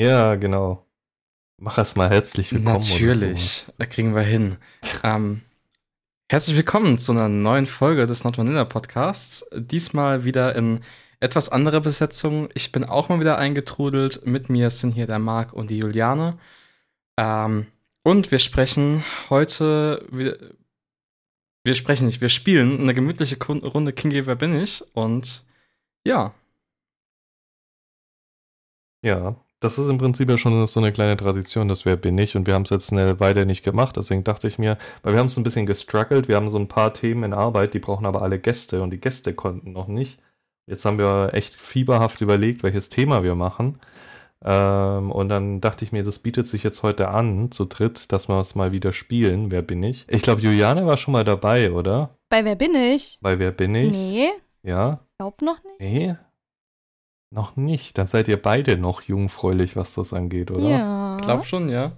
Ja, genau. Mach erst mal herzlich willkommen. Natürlich, so. da kriegen wir hin. ähm, herzlich willkommen zu einer neuen Folge des Not Vanilla Podcasts. Diesmal wieder in etwas anderer Besetzung. Ich bin auch mal wieder eingetrudelt. Mit mir sind hier der Marc und die Juliane. Ähm, und wir sprechen heute, wir, wir sprechen nicht, wir spielen eine gemütliche Runde King Wer bin ich? Und ja. Ja, das ist im Prinzip ja schon so eine kleine Tradition, das Wer bin ich. Und wir haben es jetzt eine Weile nicht gemacht. Deswegen dachte ich mir, weil wir haben es ein bisschen gestruggelt. Wir haben so ein paar Themen in Arbeit, die brauchen aber alle Gäste und die Gäste konnten noch nicht. Jetzt haben wir echt fieberhaft überlegt, welches Thema wir machen. Ähm, und dann dachte ich mir, das bietet sich jetzt heute an, zu dritt, dass wir es mal wieder spielen. Wer bin ich? Ich glaube, Juliane war schon mal dabei, oder? Bei Wer bin ich? Bei Wer bin ich? Nee. Ja? Glaub noch nicht. Nee? Noch nicht. Dann seid ihr beide noch jungfräulich, was das angeht, oder? Ja. Glaub schon, ja.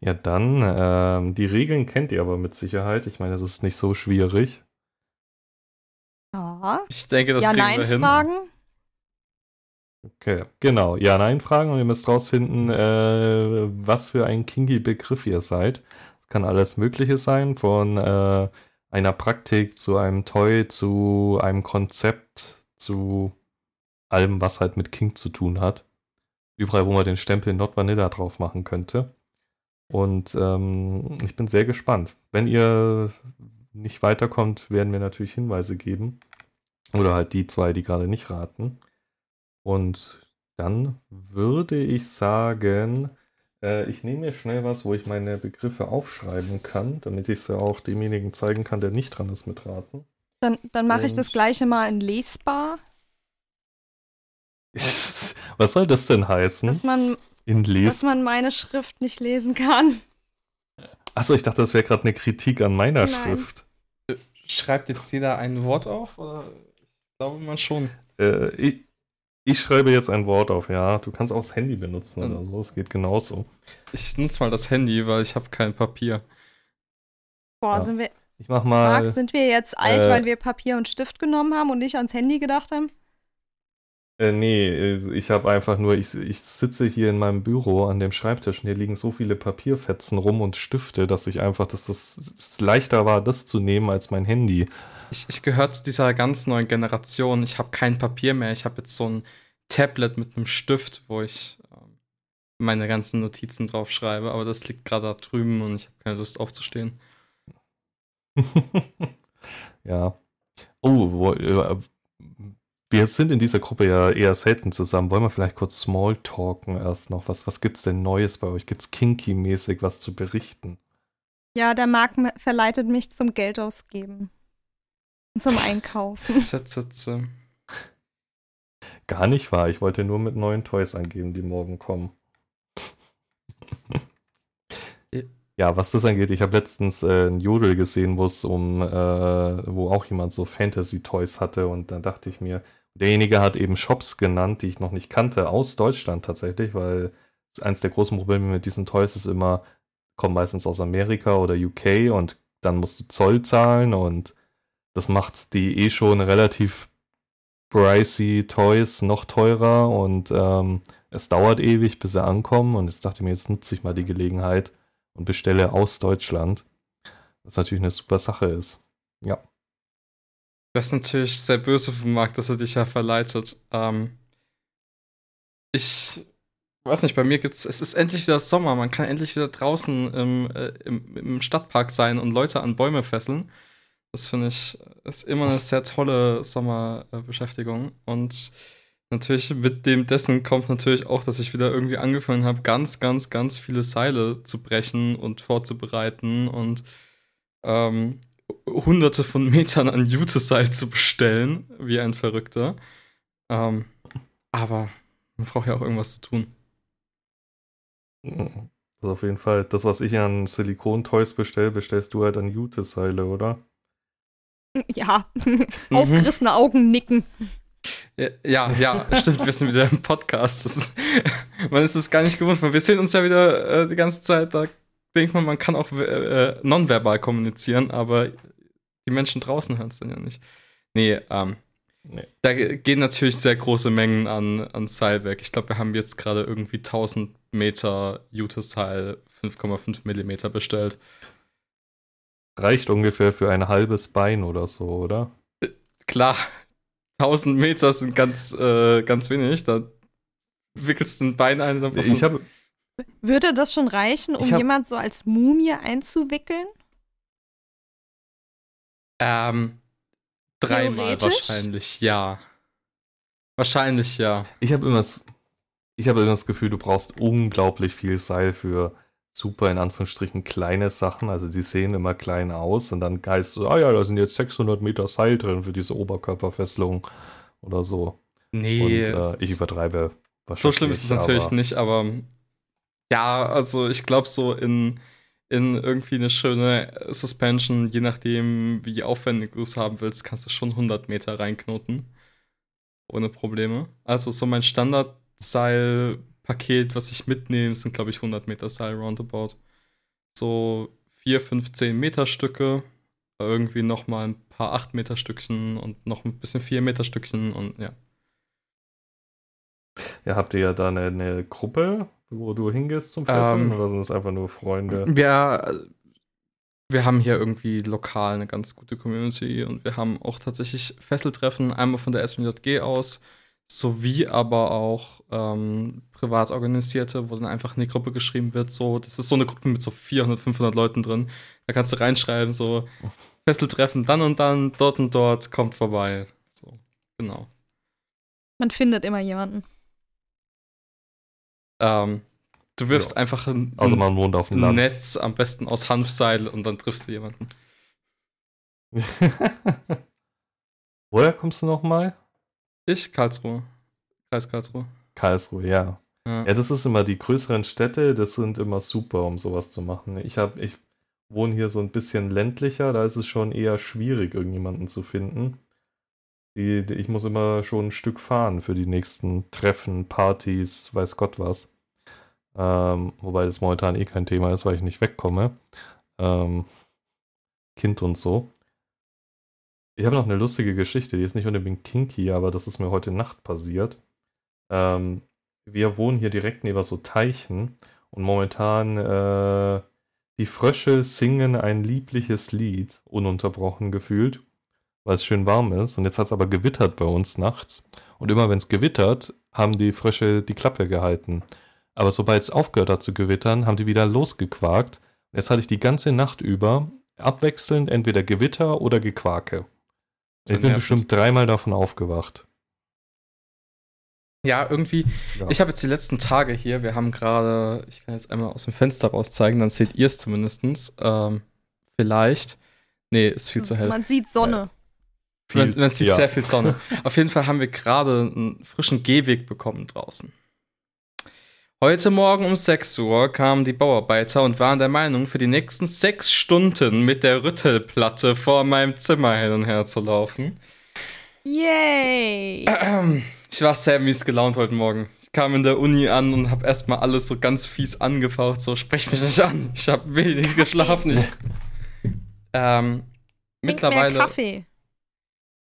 Ja, dann, ähm, die Regeln kennt ihr aber mit Sicherheit. Ich meine, es ist nicht so schwierig. Ja. Ich denke, das ja, kriegen nein wir hin. Fragen? Okay, genau. Ja-Nein-Fragen und ihr müsst rausfinden, äh, was für ein Kingi-Begriff ihr seid. Das kann alles Mögliche sein, von äh, einer Praktik zu einem Toy, zu einem Konzept, zu allem, was halt mit King zu tun hat. Überall, wo man den Stempel Not Vanilla drauf machen könnte. Und ähm, ich bin sehr gespannt. Wenn ihr nicht weiterkommt, werden wir natürlich Hinweise geben. Oder halt die zwei, die gerade nicht raten. Und dann würde ich sagen, äh, ich nehme mir schnell was, wo ich meine Begriffe aufschreiben kann, damit ich sie auch demjenigen zeigen kann, der nicht dran ist mit Raten. Dann, dann mache ich das gleiche mal in lesbar. Was soll das denn heißen? Dass man, dass man meine Schrift nicht lesen kann. Achso, ich dachte, das wäre gerade eine Kritik an meiner Nein. Schrift. Schreibt jetzt jeder ein Wort auf? Oder? Ich glaube mal schon. Äh, ich, ich schreibe jetzt ein Wort auf, ja. Du kannst auch das Handy benutzen oder so, es geht genauso. Ich nutze mal das Handy, weil ich habe kein Papier. Boah, Ja. sind wir, Ich mach Marc, mal. sind wir jetzt alt, äh, weil wir Papier und Stift genommen haben und nicht ans Handy gedacht haben? Äh, nee, äh, ich habe einfach nur, ich, ich sitze hier in meinem Büro an dem Schreibtisch und hier liegen so viele Papierfetzen rum und Stifte, dass ich einfach, dass das es leichter war, das zu nehmen als mein Handy. Ich, ich gehöre zu dieser ganz neuen Generation. Ich habe kein Papier mehr. Ich habe jetzt so ein Tablet mit einem Stift, wo ich ähm, meine ganzen Notizen drauf schreibe. Aber das liegt gerade da drüben und ich habe keine Lust aufzustehen. ja. Oh, wo, äh, wir sind in dieser Gruppe ja eher selten zusammen. Wollen wir vielleicht kurz Smalltalken erst noch? Was, was gibt's denn Neues bei euch? Gibt's kinky-mäßig was zu berichten? Ja, der Marc m- verleitet mich zum Geld ausgeben. Und Zum Einkaufen. Sätze. Gar nicht wahr. Ich wollte nur mit neuen Toys angeben, die morgen kommen. Ja, was das angeht, ich habe letztens äh, ein Jodel gesehen, wo um, äh, wo auch jemand so Fantasy-Toys hatte und dann dachte ich mir, derjenige hat eben Shops genannt, die ich noch nicht kannte, aus Deutschland tatsächlich, weil eins der großen Probleme mit diesen Toys ist immer, kommen meistens aus Amerika oder UK und dann musst du Zoll zahlen und das macht die eh schon relativ pricey Toys noch teurer und ähm, es dauert ewig, bis sie ankommen und jetzt dachte ich mir, jetzt nutze ich mal die Gelegenheit und bestelle aus Deutschland. Was natürlich eine super Sache ist. Ja. Das ist natürlich sehr böse vom Marc, dass er dich ja verleitet. Ähm, ich weiß nicht, bei mir gibt's, es ist endlich wieder Sommer, man kann endlich wieder draußen im, äh, im, im Stadtpark sein und Leute an Bäume fesseln. Das finde ich, ist immer eine sehr tolle Sommerbeschäftigung. Und natürlich mit dem dessen kommt natürlich auch, dass ich wieder irgendwie angefangen habe, ganz, ganz, ganz viele Seile zu brechen und vorzubereiten und ähm, hunderte von Metern an Jute-Seil zu bestellen, wie ein Verrückter. Ähm, aber man braucht ja auch irgendwas zu tun. Das ist auf jeden Fall das, was ich an Silikon-Toys bestelle, bestellst du halt an Jute-Seile, oder? Ja, aufgerissene Augen nicken. Ja, ja, ja, stimmt, wir sind wieder im Podcast. Ist, man ist es gar nicht gewohnt. weil Wir sehen uns ja wieder äh, die ganze Zeit. Da denkt man, man kann auch äh, nonverbal kommunizieren, aber die Menschen draußen hören es dann ja nicht. Nee, ähm, Nee. Da gehen natürlich sehr große Mengen an, an Seil weg. Ich glaube, wir haben jetzt gerade irgendwie 1000 Meter Jute-Seil 5,5 Millimeter bestellt. Reicht ungefähr für ein halbes Bein oder so, oder? Klar, 1000 Meter sind ganz, äh, ganz wenig. Da wickelst du ein Bein ein. Dann Ich habe Würde das schon reichen, um hab- jemand so als Mumie einzuwickeln? ähm, dreimal wahrscheinlich, ja. Wahrscheinlich ja. ich hab immer, ich habe immer das Gefühl, du brauchst unglaublich viel Seil für super in Anführungsstrichen kleine Sachen. Also die sehen immer klein aus und dann heißt es, ah ja, da sind jetzt 600 Meter Seil drin für diese Oberkörperfesselung oder so. Nee, und äh, ich übertreibe. so schlimm ist es natürlich nicht, aber ja, also ich glaube so in, in irgendwie eine schöne Suspension, je nachdem, wie aufwendig du es haben willst, kannst du schon 100 Meter reinknoten. Ohne Probleme. Also so mein Standardseilpaket, was ich mitnehme, sind glaube ich 100 Meter Seil roundabout. So 4, 5, 10 Meter Stücke, irgendwie nochmal ein paar 8 Meter Stückchen und noch ein bisschen 4 Meter Stückchen und ja. Ja, habt ihr ja da eine, eine Gruppe, wo du hingehst zum Fesseln? Ähm, oder sind es einfach nur Freunde? Wir, wir haben hier irgendwie lokal eine ganz gute Community und wir haben auch tatsächlich Fesseltreffen, einmal von der SMJG aus, sowie aber auch ähm, privat organisierte, wo dann einfach in die Gruppe geschrieben wird, so, das ist so eine Gruppe mit so 400, 500 Leuten drin. Da kannst du reinschreiben, so, Fesseltreffen dann und dann, dort und dort, kommt vorbei. So, genau. Man findet immer jemanden. Ähm, du wirfst Ja. einfach ein, Also man wohnt auf dem Land. Netz, am besten aus Hanfseil und dann triffst du jemanden. Woher kommst du nochmal? Ich, Karlsruhe. Kreis Karlsruhe. Karlsruhe, ja. Ja. Ja, das ist immer die größeren Städte, das sind immer super, um sowas zu machen. Ich habe, ich wohne hier so ein bisschen ländlicher, da ist es schon eher schwierig, irgendjemanden zu finden. Die, die, ich muss immer schon ein Stück fahren für die nächsten Treffen, Partys, weiß Gott was. Ähm, wobei das momentan eh kein Thema ist, weil ich nicht wegkomme. Ähm, kind und so. Ich habe noch eine lustige Geschichte, die ist nicht unbedingt kinky, aber das ist mir heute Nacht passiert. Ähm, wir wohnen hier direkt neben so Teichen und momentan äh, die Frösche singen ein liebliches Lied, ununterbrochen gefühlt, weil es schön warm ist. Und jetzt hat es aber gewittert bei uns nachts. Und immer wenn es gewittert, haben die Frösche die Klappe gehalten. Aber sobald es aufgehört hat zu gewittern, haben die wieder losgequakt. Und jetzt hatte ich die ganze Nacht über abwechselnd entweder Gewitter oder Gequake. Ich bin nervig. bestimmt dreimal davon aufgewacht. Ja, irgendwie. Ja. Ich habe jetzt die letzten Tage hier, wir haben gerade, ich kann jetzt einmal aus dem Fenster raus zeigen, dann seht ihr es zumindest. Ähm, vielleicht. Nee, ist viel zu hell. Man sieht Sonne. Man, man sieht ja. sehr viel Sonne. Auf jeden Fall haben wir gerade einen frischen Gehweg bekommen draußen. Heute Morgen um 6 Uhr kamen die Bauarbeiter und waren der Meinung, für die nächsten sechs Stunden mit der Rüttelplatte vor meinem Zimmer hin und her zu laufen. Yay! Ich war sehr mies gelaunt heute Morgen. Ich kam in der Uni an und habe erstmal alles so ganz fies angefaucht. So, sprech mich nicht an. Ich habe wenig geschlafen. Ich, ähm, Trink mittlerweile. Mehr Kaffee.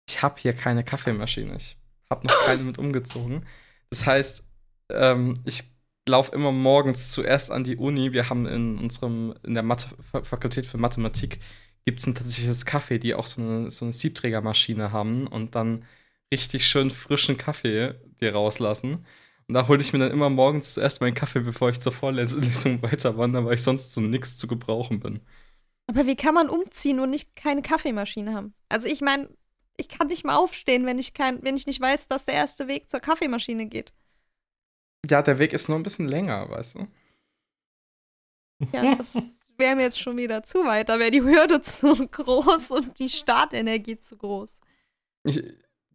Ich habe hier keine Kaffeemaschine. Ich habe noch keine mit umgezogen. Das heißt, ähm, ich laufe immer morgens zuerst an die Uni. Wir haben in unserem, in der Mathe Fakultät für Mathematik gibt es ein tatsächliches Kaffee, die auch so eine, so eine Siebträgermaschine haben und dann richtig schön frischen Kaffee dir rauslassen. Und da hole ich mir dann immer morgens zuerst meinen Kaffee, bevor ich zur Vorlesung weiter wandere, weil ich sonst zu nichts zu gebrauchen bin. Aber wie kann man umziehen und nicht keine Kaffeemaschine haben? Also ich meine, ich kann nicht mal aufstehen, wenn ich kein, wenn ich nicht weiß, dass der erste Weg zur Kaffeemaschine geht. Ja, der Weg ist nur ein bisschen länger, weißt du? Ja, das wäre mir jetzt schon wieder zu weit. Da wäre die Hürde zu groß und die Startenergie zu groß. Ich,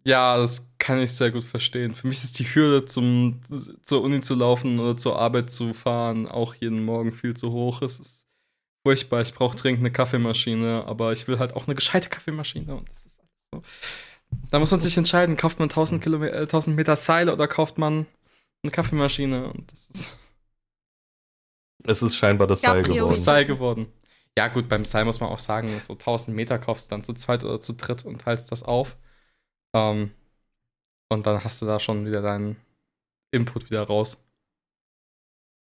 ja, das kann ich sehr gut verstehen. Für mich ist die Hürde, zum, zur Uni zu laufen oder zur Arbeit zu fahren, auch jeden Morgen viel zu hoch. Es ist furchtbar. Ich brauche dringend eine Kaffeemaschine, aber ich will halt auch eine gescheite Kaffeemaschine und das ist alles so. Da muss man sich entscheiden, kauft man 1000, Kilometer, äh, 1000 Meter Seil oder kauft man eine Kaffeemaschine und das ist, Es ist scheinbar das Ja, Seil das ist geworden. das Seil geworden. Ja, gut, beim Seil muss man auch sagen, so 1000 Meter kaufst du dann zu zweit oder zu dritt und teilst das auf. Ähm, Und dann hast du da schon wieder deinen Input wieder raus.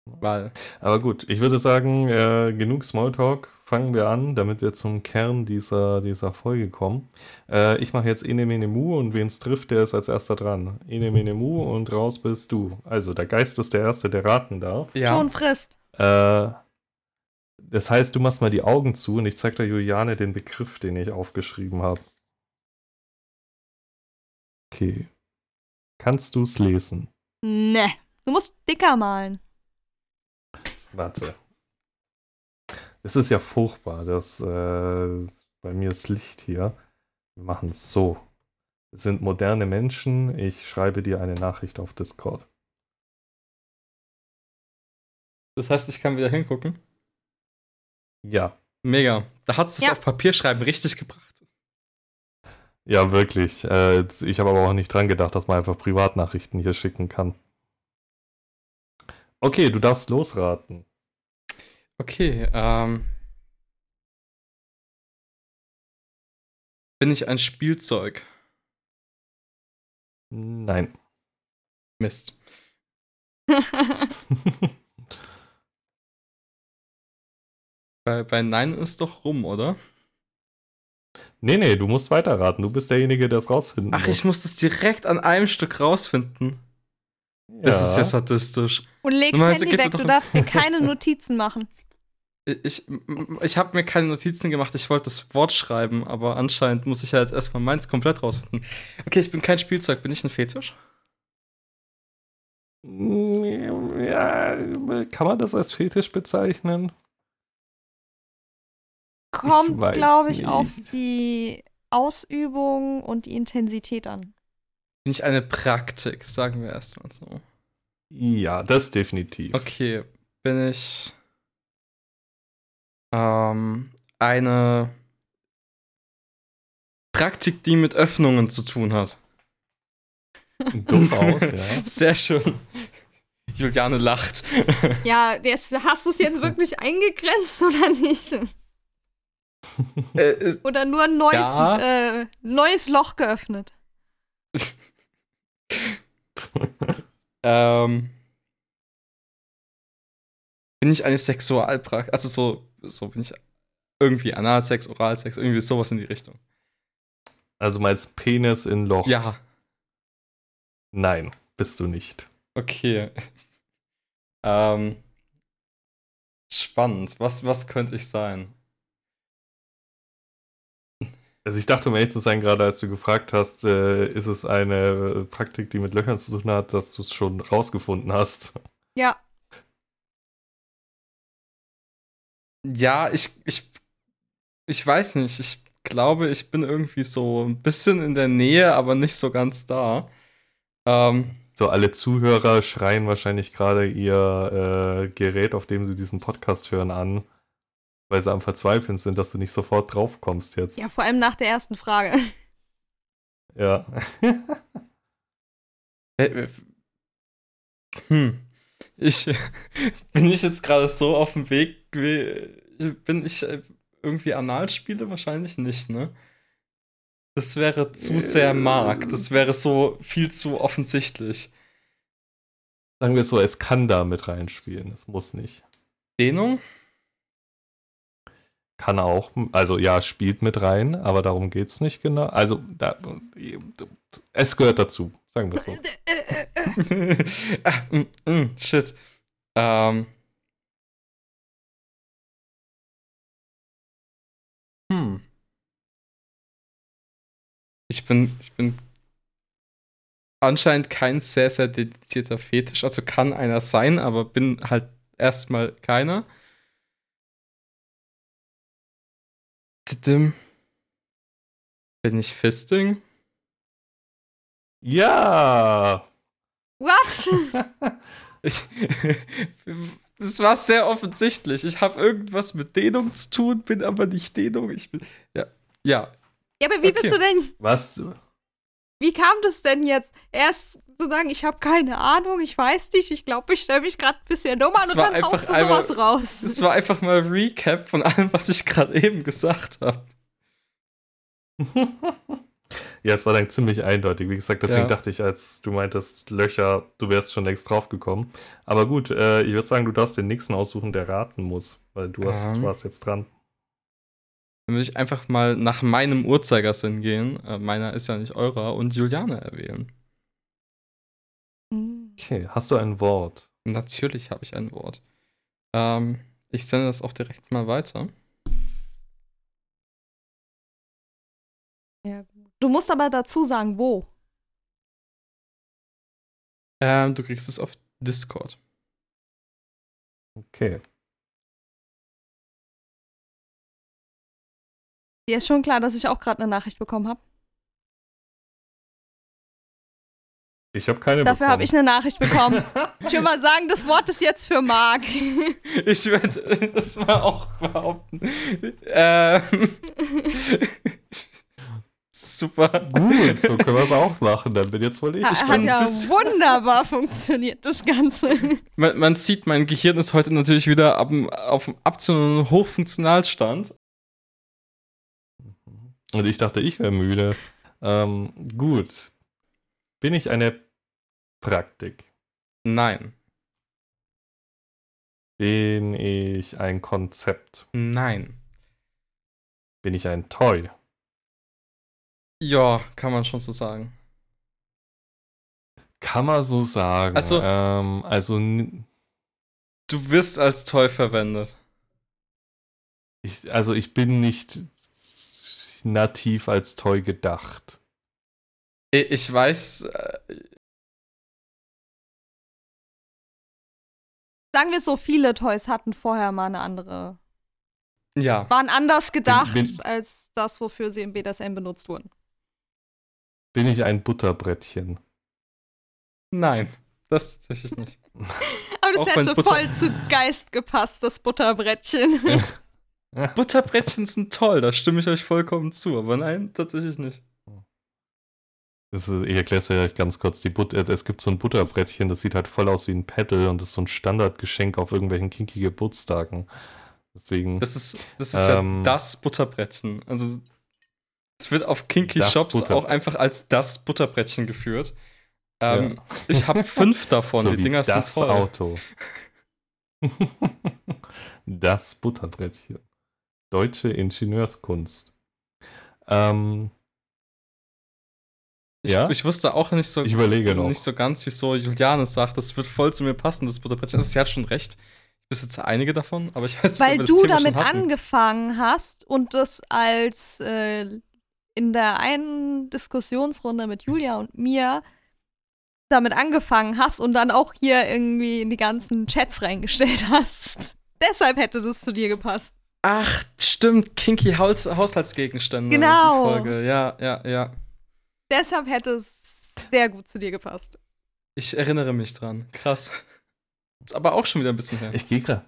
Weil. Aber gut, ich würde sagen, äh, genug Smalltalk. Fangen wir an, damit wir zum Kern dieser, dieser Folge kommen. Äh, ich mache jetzt Ene Mene Mu und wen es trifft, der ist als erster dran. Ene Mene Mu und raus bist du. Also der Geist ist der Erste, der raten darf. Ja. Schon frisst. Äh, das heißt, du machst mal die Augen zu und ich zeig der Juliane den Begriff, den ich aufgeschrieben habe. Okay. Kannst du es lesen? Ne. Du musst dicker malen. Warte. Es ist ja furchtbar, dass äh, bei mir ist Licht hier. Wir machen es so. Wir sind moderne Menschen. Ich schreibe dir eine Nachricht auf Discord. Das heißt, ich kann wieder hingucken. Ja, Mega. Da hat es das Ja. auf Papierschreiben richtig gebracht. ja, wirklich. Äh, ich habe aber auch nicht dran gedacht, dass man einfach Privatnachrichten hier schicken kann. Okay, du darfst losraten. Okay, ähm. Bin ich ein Spielzeug? Nein. Mist. Bei, bei Nein ist doch rum, oder? nee, nee, du musst weiterraten. Du bist derjenige, der es rausfinden Ach, muss. ich muss das direkt an einem Stück rausfinden. Das ist ja sadistisch. Und legst Normalerweise Handy weg. Du darfst dir keine Notizen machen. Ich, ich habe mir keine Notizen gemacht, ich wollte das Wort schreiben, aber anscheinend muss ich ja jetzt erstmal meins komplett rausfinden. Okay, ich bin kein Spielzeug, bin ich ein Fetisch? Ja, kann man das als Fetisch bezeichnen? Kommt, glaube ich, nicht. auf die Ausübung und die Intensität an. Bin ich eine Praktik, sagen wir erstmal so. Ja, das definitiv. Okay, bin ich ähm, eine Praktik, die mit Öffnungen zu tun hat. Durchaus, ja. Sehr schön. Juliane lacht. Ja, jetzt hast du es jetzt wirklich eingegrenzt oder nicht? äh, Oder nur ein neues, Ja. äh, neues Loch geöffnet? Ähm, bin ich eine Sexualpraktik? Also so, so bin ich irgendwie Analsex, Oralsex, irgendwie sowas in die Richtung. Also meinst Penis in Loch? Ja, Nein, bist du nicht. okay. ähm, spannend. Was, was könnte ich sein? Also ich dachte, um ehrlich zu sein, gerade als du gefragt hast, äh, ist es eine Praktik, die mit Löchern zu tun hat, dass du es schon rausgefunden hast. Ja. Ja, ich, ich, ich weiß nicht. Ich glaube, ich bin irgendwie so ein bisschen in der Nähe, aber nicht so ganz da. Ähm, So, alle Zuhörer schreien wahrscheinlich gerade ihr äh, Gerät, auf dem sie diesen Podcast hören, an, weil sie am Verzweifeln sind, dass du nicht sofort drauf kommst jetzt. Ja, vor allem nach der ersten Frage. Ja. Äh, äh, Hm. Ich bin ich jetzt gerade so auf dem Weg. Bin ich äh, irgendwie Analspiele? Wahrscheinlich nicht, ne? Das wäre zu sehr Mark. Das wäre so viel zu offensichtlich. Sagen wir so, es kann da mit reinspielen, es muss nicht. Dehnung? Kann auch, also ja, spielt mit rein, aber darum geht es nicht genau. Also, da, es gehört dazu, sagen wir es so. ah, mm, mm, shit. Ähm. Hm. Ich bin, ich bin anscheinend kein sehr, sehr dedizierter Fetisch. Also kann einer sein, aber bin halt erstmal keiner. Bin ich Fisting? Ja! What? Ich, das war sehr offensichtlich. Ich habe irgendwas mit Dehnung zu tun, bin aber nicht Dehnung. Ich bin. Ja. Ja. Ja, aber wie Okay. bist du denn, Was? Wie kam das denn jetzt? Erst zu sagen, ich habe keine Ahnung, ich weiß nicht, ich glaube, ich stelle mich gerade ein bisschen dumm an und dann haust einfach du einmal- sowas raus. Das war einfach mal Recap von allem, was ich gerade eben gesagt habe. Ja, es war dann ziemlich eindeutig. Wie gesagt, deswegen Ja. dachte ich, als du meintest Löcher, du wärst schon längst draufgekommen. Aber gut, äh, ich würde sagen, du darfst den nächsten aussuchen, der raten muss, weil du hast, Ähm. warst jetzt dran. Dann würde ich einfach mal nach meinem Uhrzeigersinn gehen. Äh, meiner ist ja nicht eurer und Juliane erwählen. Hm. Okay, hast du ein Wort? Natürlich habe ich ein Wort. Ähm, ich sende das auch direkt mal weiter. Ja. Du musst aber dazu sagen, wo. Ähm, du kriegst es auf Discord. Okay. Dir ist schon klar, dass ich auch gerade eine Nachricht bekommen habe. Ich habe keine Dafür habe ich eine Nachricht bekommen. Ich will mal sagen, das Wort ist jetzt für Marc. Ich werde das mal auch behaupten. Ähm, super. Gut, so können wir es auch machen. Dann bin jetzt wohl ich. Hat bin ja wunderbar funktioniert, das Ganze. Man, man sieht, mein Gehirn ist heute natürlich wieder ab, auf dem absoluten Hochfunktionalstand. Und ich dachte, ich wäre müde. Ähm, gut. Bin ich eine Praktik? Nein. Bin ich ein Konzept? Nein. Bin ich ein Toy? Ja, kann man schon so sagen. Kann man so sagen. Also- ähm, also Du wirst als Toy verwendet. ich, also ich bin nicht nativ als Toy gedacht. Ich weiß, äh, Sagen wir so, viele Toys hatten vorher mal eine andere. ja. Waren anders gedacht bin- als das, wofür sie im BDSM benutzt wurden. Bin ich ein Butterbrettchen? Nein, das tatsächlich nicht. Aber das Auch hätte voll zu Geist gepasst, das Butterbrettchen. Butterbrettchen sind toll, da stimme ich euch vollkommen zu, aber nein, tatsächlich nicht. Das ist, ich erkläre es euch ganz kurz. Die But es gibt so ein Butterbrettchen, das sieht halt voll aus wie ein Paddle und ist so ein Standardgeschenk auf irgendwelchen kinky Geburtstagen. Deswegen. Das ist, das ist Ähm. ja das Butterbrettchen. Also es wird auf Kinky Shops auch einfach als das Butterbrettchen geführt. Ähm, Ja. Ich habe fünf davon, so die wie Dinger das sind toll. Auto. das Butterbrettchen. Deutsche Ingenieurskunst. Ähm, Ich, Ja? ich wusste auch nicht so, ich überlege noch. nicht so ganz, wieso Juliane sagt, das wird voll zu mir passen, das Butterbrettchen. Also, sie hat schon recht. Ich besitze einige davon, aber ich weiß nicht, Weil ob wir du das Thema damit angefangen hast und das als äh, in der einen Diskussionsrunde mit Julia und mir damit angefangen hast und dann auch hier irgendwie in die ganzen Chats reingestellt hast. Deshalb hätte das zu dir gepasst. Ach, stimmt, Kinky Haus Haushaltsgegenstände. Genau. Die Folge. Ja, ja, ja. Deshalb hätte es sehr gut zu dir gepasst. Ich erinnere mich dran. Krass. Ist aber auch schon wieder ein bisschen her. Ich gehe gerade.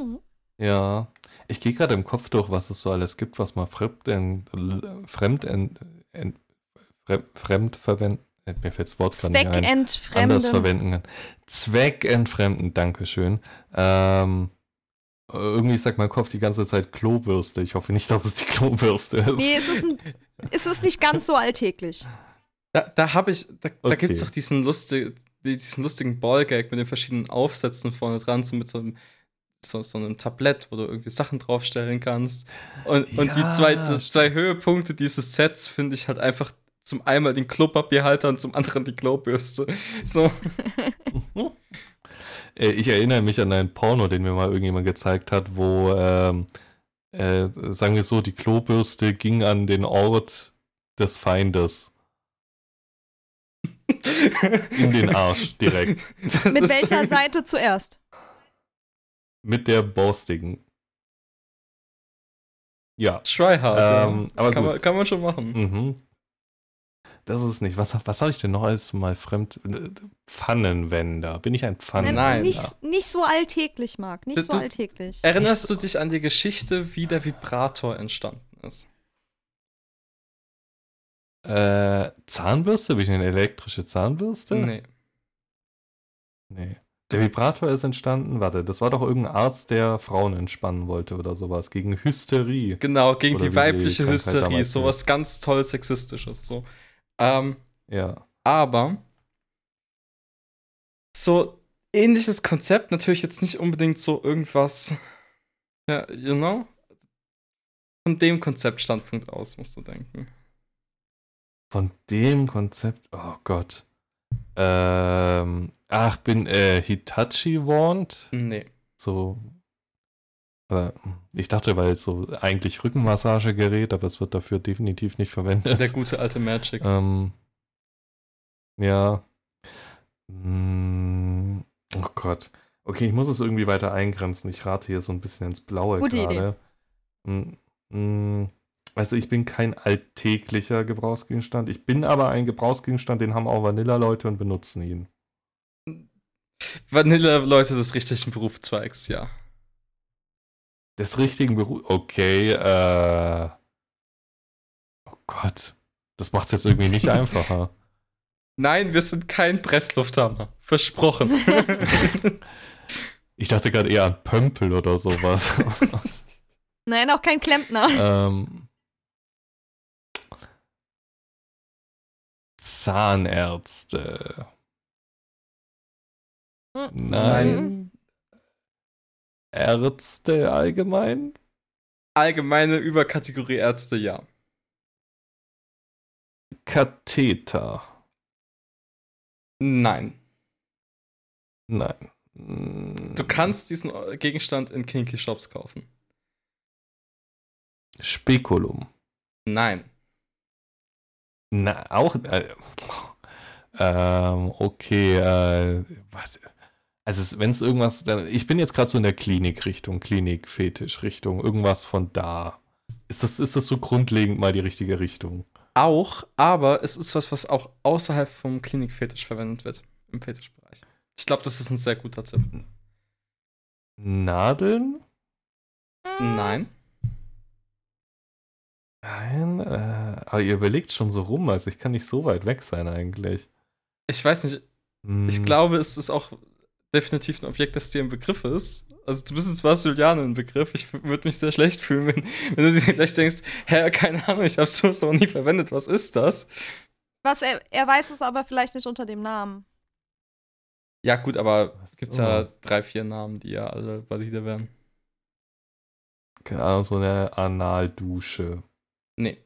Mhm. Ja, ich gehe gerade im Kopf durch, was es so alles gibt, was man fremd, fremd, fremd, fremd verwenden. Mir fällt das Wort gerade nicht ein. Anders Zweckentfremden. verwenden kann. Zweckentfremden, Dankeschön. Ähm, irgendwie sagt mein Kopf die ganze Zeit Klobürste. Ich hoffe nicht, dass es die Klobürste ist. Nee, es ist, ein, es ist nicht ganz so alltäglich. Da, da habe ich, da, da Okay. gibt es doch diesen, lustig, diesen lustigen Ballgag mit den verschiedenen Aufsätzen vorne dran, so mit so einem, so, so einem Tablett, wo du irgendwie Sachen draufstellen kannst. Und, und die Ja, zwei, die stimmt. zwei Höhepunkte dieses Sets finde ich halt einfach zum einmal den Klopapierhalter und zum anderen die Klobürste. So. Äh, Ich erinnere mich an einen Porno, den mir mal irgendjemand gezeigt hat, wo, ähm, äh, sagen wir so, die Klobürste ging an den Ort des Feindes. In den Arsch direkt. Das Mit welcher Seite zuerst? Mit der borstigen. Ja. Try hard. Ähm, ja. aber kann, gut. man, kann man schon machen. Mhm. Das ist nicht. Was, was habe ich denn noch alles mal fremd? äh, Pfannenwender. Bin ich ein Pfannenwender? Nein. Nicht, nicht so alltäglich, Marc. Nicht Du- so du- alltäglich. Erinnerst du dich an die Geschichte, wie der Vibrator entstanden ist? Äh, Zahnbürste? Bin ich eine elektrische Zahnbürste? Nee. Nee. Der Vibrator ist entstanden, warte, das war doch irgendein Arzt, der Frauen entspannen wollte oder sowas, gegen Hysterie. Genau, gegen die weibliche Hysterie. Sowas ganz toll Sexistisches. So. Ähm, Ja. aber so ähnliches Konzept, natürlich jetzt nicht unbedingt so irgendwas, ja, you know? Von dem Konzeptstandpunkt aus musst du denken. Von dem Konzept, oh Gott. Ähm, ach, bin äh, Hitachi Wand? Nee. So. Aber ich dachte, weil es so eigentlich Rückenmassagegerät, aber es wird dafür definitiv nicht verwendet. Der gute alte Magic. Ähm, ja. Mm, oh Gott. Okay, ich muss es irgendwie weiter eingrenzen. Ich rate hier so ein bisschen ins Blaue Gute Idee. gerade. Mm, mm, Also ich bin kein alltäglicher Gebrauchsgegenstand. Ich bin aber ein Gebrauchsgegenstand, den haben auch Vanilla-Leute und benutzen ihn. Vanille-Leute des richtigen Berufszweigs, ja. Des richtigen Beruf. Okay, äh. Oh Gott. Das macht es jetzt irgendwie nicht einfacher. Nein, wir sind kein Presslufthammer. Versprochen. Ich dachte gerade eher an Pömpel oder sowas. Nein, auch kein Klempner. ähm, Zahnärzte. Hm. Nein. Ärzte allgemein? Allgemeine Überkategorie Ärzte, ja. Katheter. Nein. Nein. Du kannst diesen Gegenstand in Kinky Shops kaufen. Spekulum. Nein. Na, auch. Äh, ähm, okay, äh, was? Also, wenn es irgendwas. dann- Ich bin jetzt gerade so in der Klinik-Richtung, Klinik-Fetisch-Richtung, irgendwas von da. Ist das, ist das so grundlegend mal die richtige Richtung? Auch, aber es ist was, was auch außerhalb vom Klinikfetisch verwendet wird. Im Fetischbereich. Ich glaube, das ist ein sehr guter Tipp. Nadeln? Nein. Nein, äh, aber ihr überlegt schon so rum, also ich kann nicht so weit weg sein eigentlich. Ich weiß nicht. Ich Hm, glaube, es ist auch definitiv ein Objekt, das dir ein Begriff ist. Also zumindest war es Juliane ein Begriff. Ich würde mich sehr schlecht fühlen, wenn, wenn du dir gleich denkst, hä, keine Ahnung, ich habe sowas noch nie verwendet. Was ist das? Was, er, er weiß es aber vielleicht nicht unter dem Namen. Ja, gut, aber es gibt ja drei, vier Namen, die ja alle valide wären. Keine Ahnung, so eine Analdusche. Nee.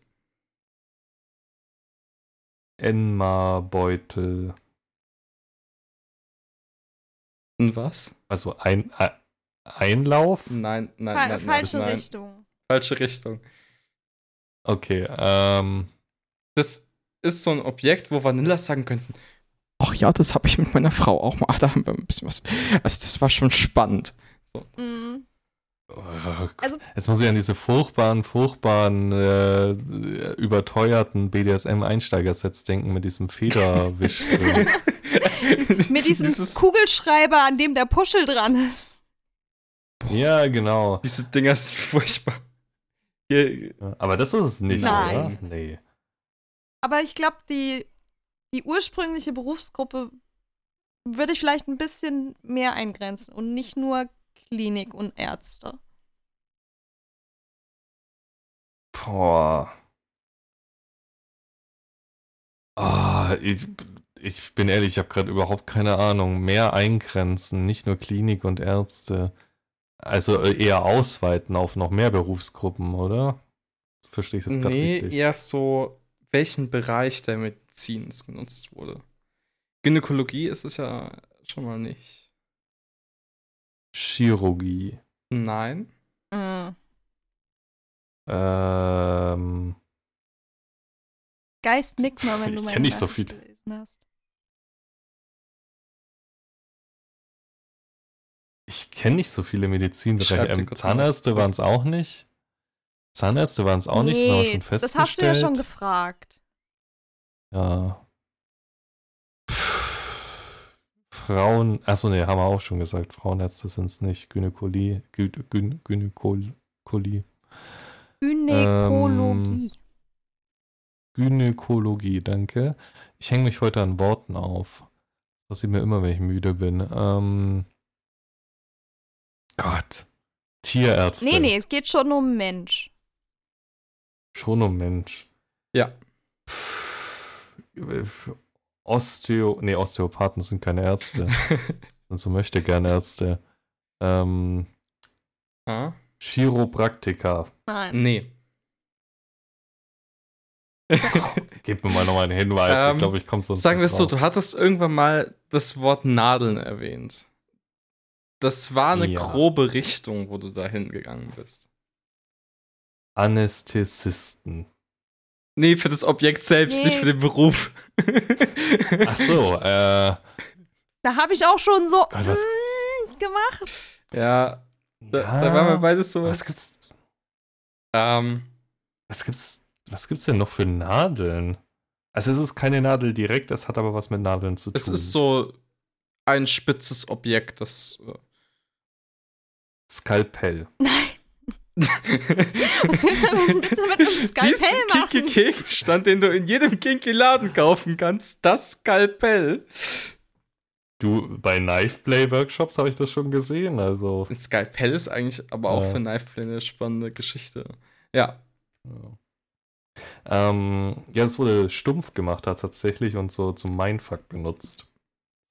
Enma-Beutel. Und was? Also ein, ein Einlauf? Nein, nein, Fa nein, falsche nein. Richtung. Falsche Richtung. Okay, ähm. Das ist so ein Objekt, wo Vanillas sagen könnten, ach ja, das habe ich mit meiner Frau auch mal. Da haben wir ein bisschen was. Also das war schon spannend. So, das ist- Mhm. Oh. Also- Jetzt muss ich an diese furchtbaren, furchtbaren, äh, überteuerten BDSM-Einsteigersets denken mit diesem Federwisch. Mit diesem Dieses, Kugelschreiber, an dem der Puschel dran ist. ja, genau. diese Dinger sind furchtbar. Aber das ist es nicht, Nein. oder? Nee. Aber ich glaube, die, die ursprüngliche Berufsgruppe würde ich vielleicht ein bisschen mehr eingrenzen und nicht nur Klinik und Ärzte. Boah. Ah, ich, ich bin ehrlich, ich habe gerade überhaupt keine Ahnung. Mehr eingrenzen, nicht nur Klinik und Ärzte. Also äh, eher ausweiten auf noch mehr Berufsgruppen, oder? Das verstehe ich jetzt gerade nee, richtig. eher so, welchen Bereich der Medizin es genutzt wurde. Gynäkologie ist es ja schon mal nicht. Chirurgie. Nein. Mhm. Ähm, Geist nickt mal, wenn Ich du kenn meine nicht so viel. gelesen hast. ich kenne nicht so viele Medizinbereiche. dir Ähm, Zahnärzte waren es auch nicht. Zahnärzte waren es auch nicht, das haben wir schon das festgestellt. hast du ja schon gefragt. Ja. Pff, Frauen, achso, nee, haben wir auch schon gesagt. Frauenärzte sind es nicht. Gynäkolie, Gü, Gyn, Gynäkolie. Gynäkologie. Gynäkologie, danke. Ich hänge mich heute an Worten auf. passiert mir immer, wenn ich müde bin. Ähm, Gott. Tierärzte. Nee, nee, es geht schon um Mensch. Schon um Mensch. Ja. Pff, Osteo. Nee, Osteopathen sind keine Ärzte. sind so möchte gerne Ärzte. Ähm, Ah? Chiropraktiker. Nein. Nee. Gib mir mal nochmal einen Hinweis. Ähm, ich glaube, ich komme sonst Sagen wir es so, du hattest irgendwann mal das Wort Nadeln erwähnt. Das war eine Ja. grobe Richtung, wo du da hingegangen bist. Anästhesisten. Nee, für das Objekt selbst, Nee. nicht für den Beruf. Ach so, äh, Da habe ich auch schon so Gott, was- mm, gemacht. ja, da, ja, da waren wir beides so. was gibt's, Ähm, was gibt's, was gibt's denn noch für Nadeln? Also es ist keine Nadel direkt, es hat aber was mit Nadeln zu es tun. ist so ein spitzes Objekt, das. äh, Skalpell. Nein. Was willst du denn bitte mit einem Skalpell Diesen machen? kinky Gegenstand, den du in jedem kinky Laden kaufen kannst, das Skalpell. Du, bei Knifeplay Workshops habe ich das schon gesehen, also. Ein Skalpell ist eigentlich aber auch Ja. für Knifeplay eine spannende Geschichte. Ja. Ja. Ähm, ja, es wurde stumpf gemacht hat tatsächlich und so zum Mindfuck benutzt.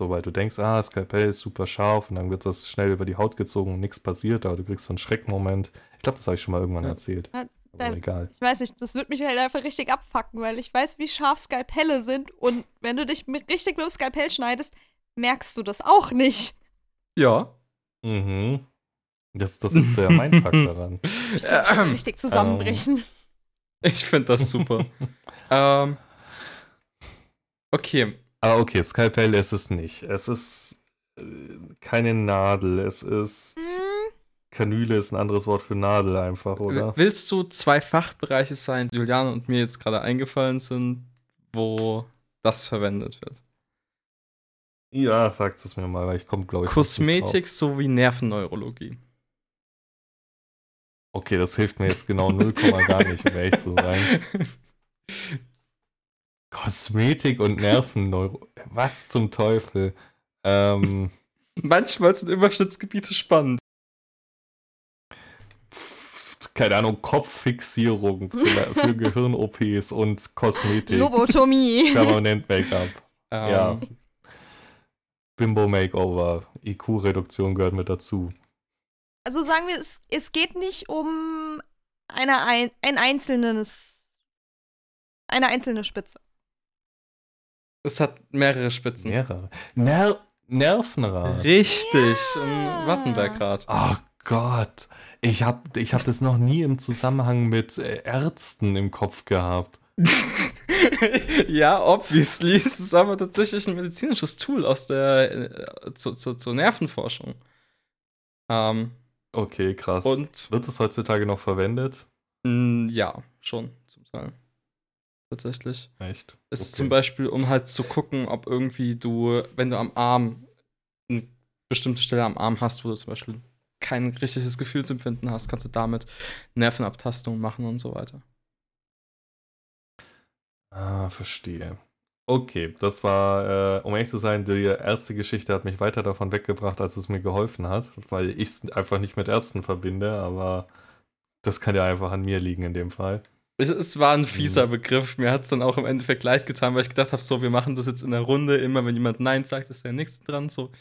So, weil du denkst, ah, Skalpell ist super scharf und dann wird das schnell über die Haut gezogen und nichts passiert, aber du kriegst so einen Schreckmoment. Ich glaube, das habe ich schon mal irgendwann Ja. erzählt. Ja, Aber dann- egal. Ich weiß nicht, das wird mich halt einfach richtig abfacken, weil ich weiß, wie scharf Skalpelle sind und wenn du dich mit, richtig mit dem Skalpell schneidest, merkst du das auch nicht. Ja. Mhm. Das, das ist der Mindfuck daran. Ich glaub, ich Ähm, richtig zusammenbrechen. Ich finde das super. ähm, okay. Ah, okay, Skalpell ist es nicht. Es ist äh, keine Nadel, es ist. Hm, Kanüle ist ein anderes Wort für Nadel einfach, oder? Willst du zwei Fachbereiche sein, die Juliane und mir jetzt gerade eingefallen sind, wo das verwendet wird? Ja, sagt es mir mal, weil ich komme, glaube ich. Kosmetik sowie Nervenneurologie. Okay, das hilft mir jetzt genau 0, gar nicht, um ehrlich zu sein. Kosmetik und Nervenneuro. Was zum Teufel? Ähm, Manchmal sind Überschnittsgebiete spannend. keine Ahnung, Kopffixierung für, für Gehirn-OPs und Kosmetik. Lobotomie. Permanent Make-up. Ähm, Ja. Bimbo-Makeover. IQ-Reduktion gehört mit dazu. Also sagen wir, es, es geht nicht um eine, ein, ein einzelnes, eine einzelne Spitze. Es hat mehrere Spitzen. Mehrere. Ner Nervenrad. Richtig, Ja. ein Wattenbergrad. Oh Gott. Ich habe ich hab das noch nie im Zusammenhang mit äh, Ärzten im Kopf gehabt. ja, obviously. Es ist aber tatsächlich ein medizinisches Tool aus der äh, zu, zu, zur Nervenforschung. Ähm, Okay, krass. und Wird das heutzutage noch verwendet? ja, schon zum Teil. Tatsächlich. Echt? Es ist Okay. zum Beispiel, um halt zu gucken, ob irgendwie du, wenn du am Arm eine bestimmte Stelle am Arm hast, wo du zum Beispiel kein richtiges Gefühlsempfinden hast, kannst du damit Nervenabtastungen machen und so weiter. Ah, verstehe. Okay, das war, äh, um ehrlich zu sein, die erste Geschichte hat mich weiter davon weggebracht, als es mir geholfen hat, weil ich es einfach nicht mit Ärzten verbinde, aber das kann ja einfach an mir liegen in dem Fall. Es, es war ein fieser Mhm. Begriff. Mir hat es dann auch im Endeffekt leid getan, weil ich gedacht habe, so, wir machen das jetzt in der Runde. Immer wenn jemand Nein sagt, ist der Nächste dran. So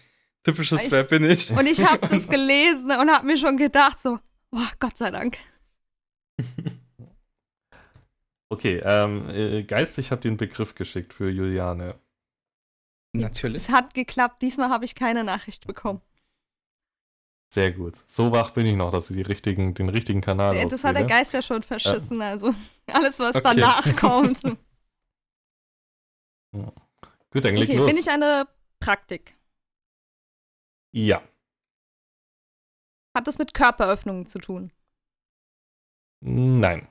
typisches Ich- Wer bin ich? Und ich habe das gelesen und habe mir schon gedacht, so, boah, Gott sei Dank. Okay, ähm, äh, Geist, ich habe dir einen Begriff geschickt für Juliane. Natürlich. Es hat geklappt, diesmal habe ich keine Nachricht bekommen. Sehr gut. So wach bin ich noch, dass ich richtigen, den richtigen Kanal Äh, Das hat der auswähle. Geist ja schon verschissen, also alles, was Okay. danach kommt. Gut, dann leg Okay, los. bin ich eine Praktik? ja. Hat das mit Körperöffnungen zu tun? Nein.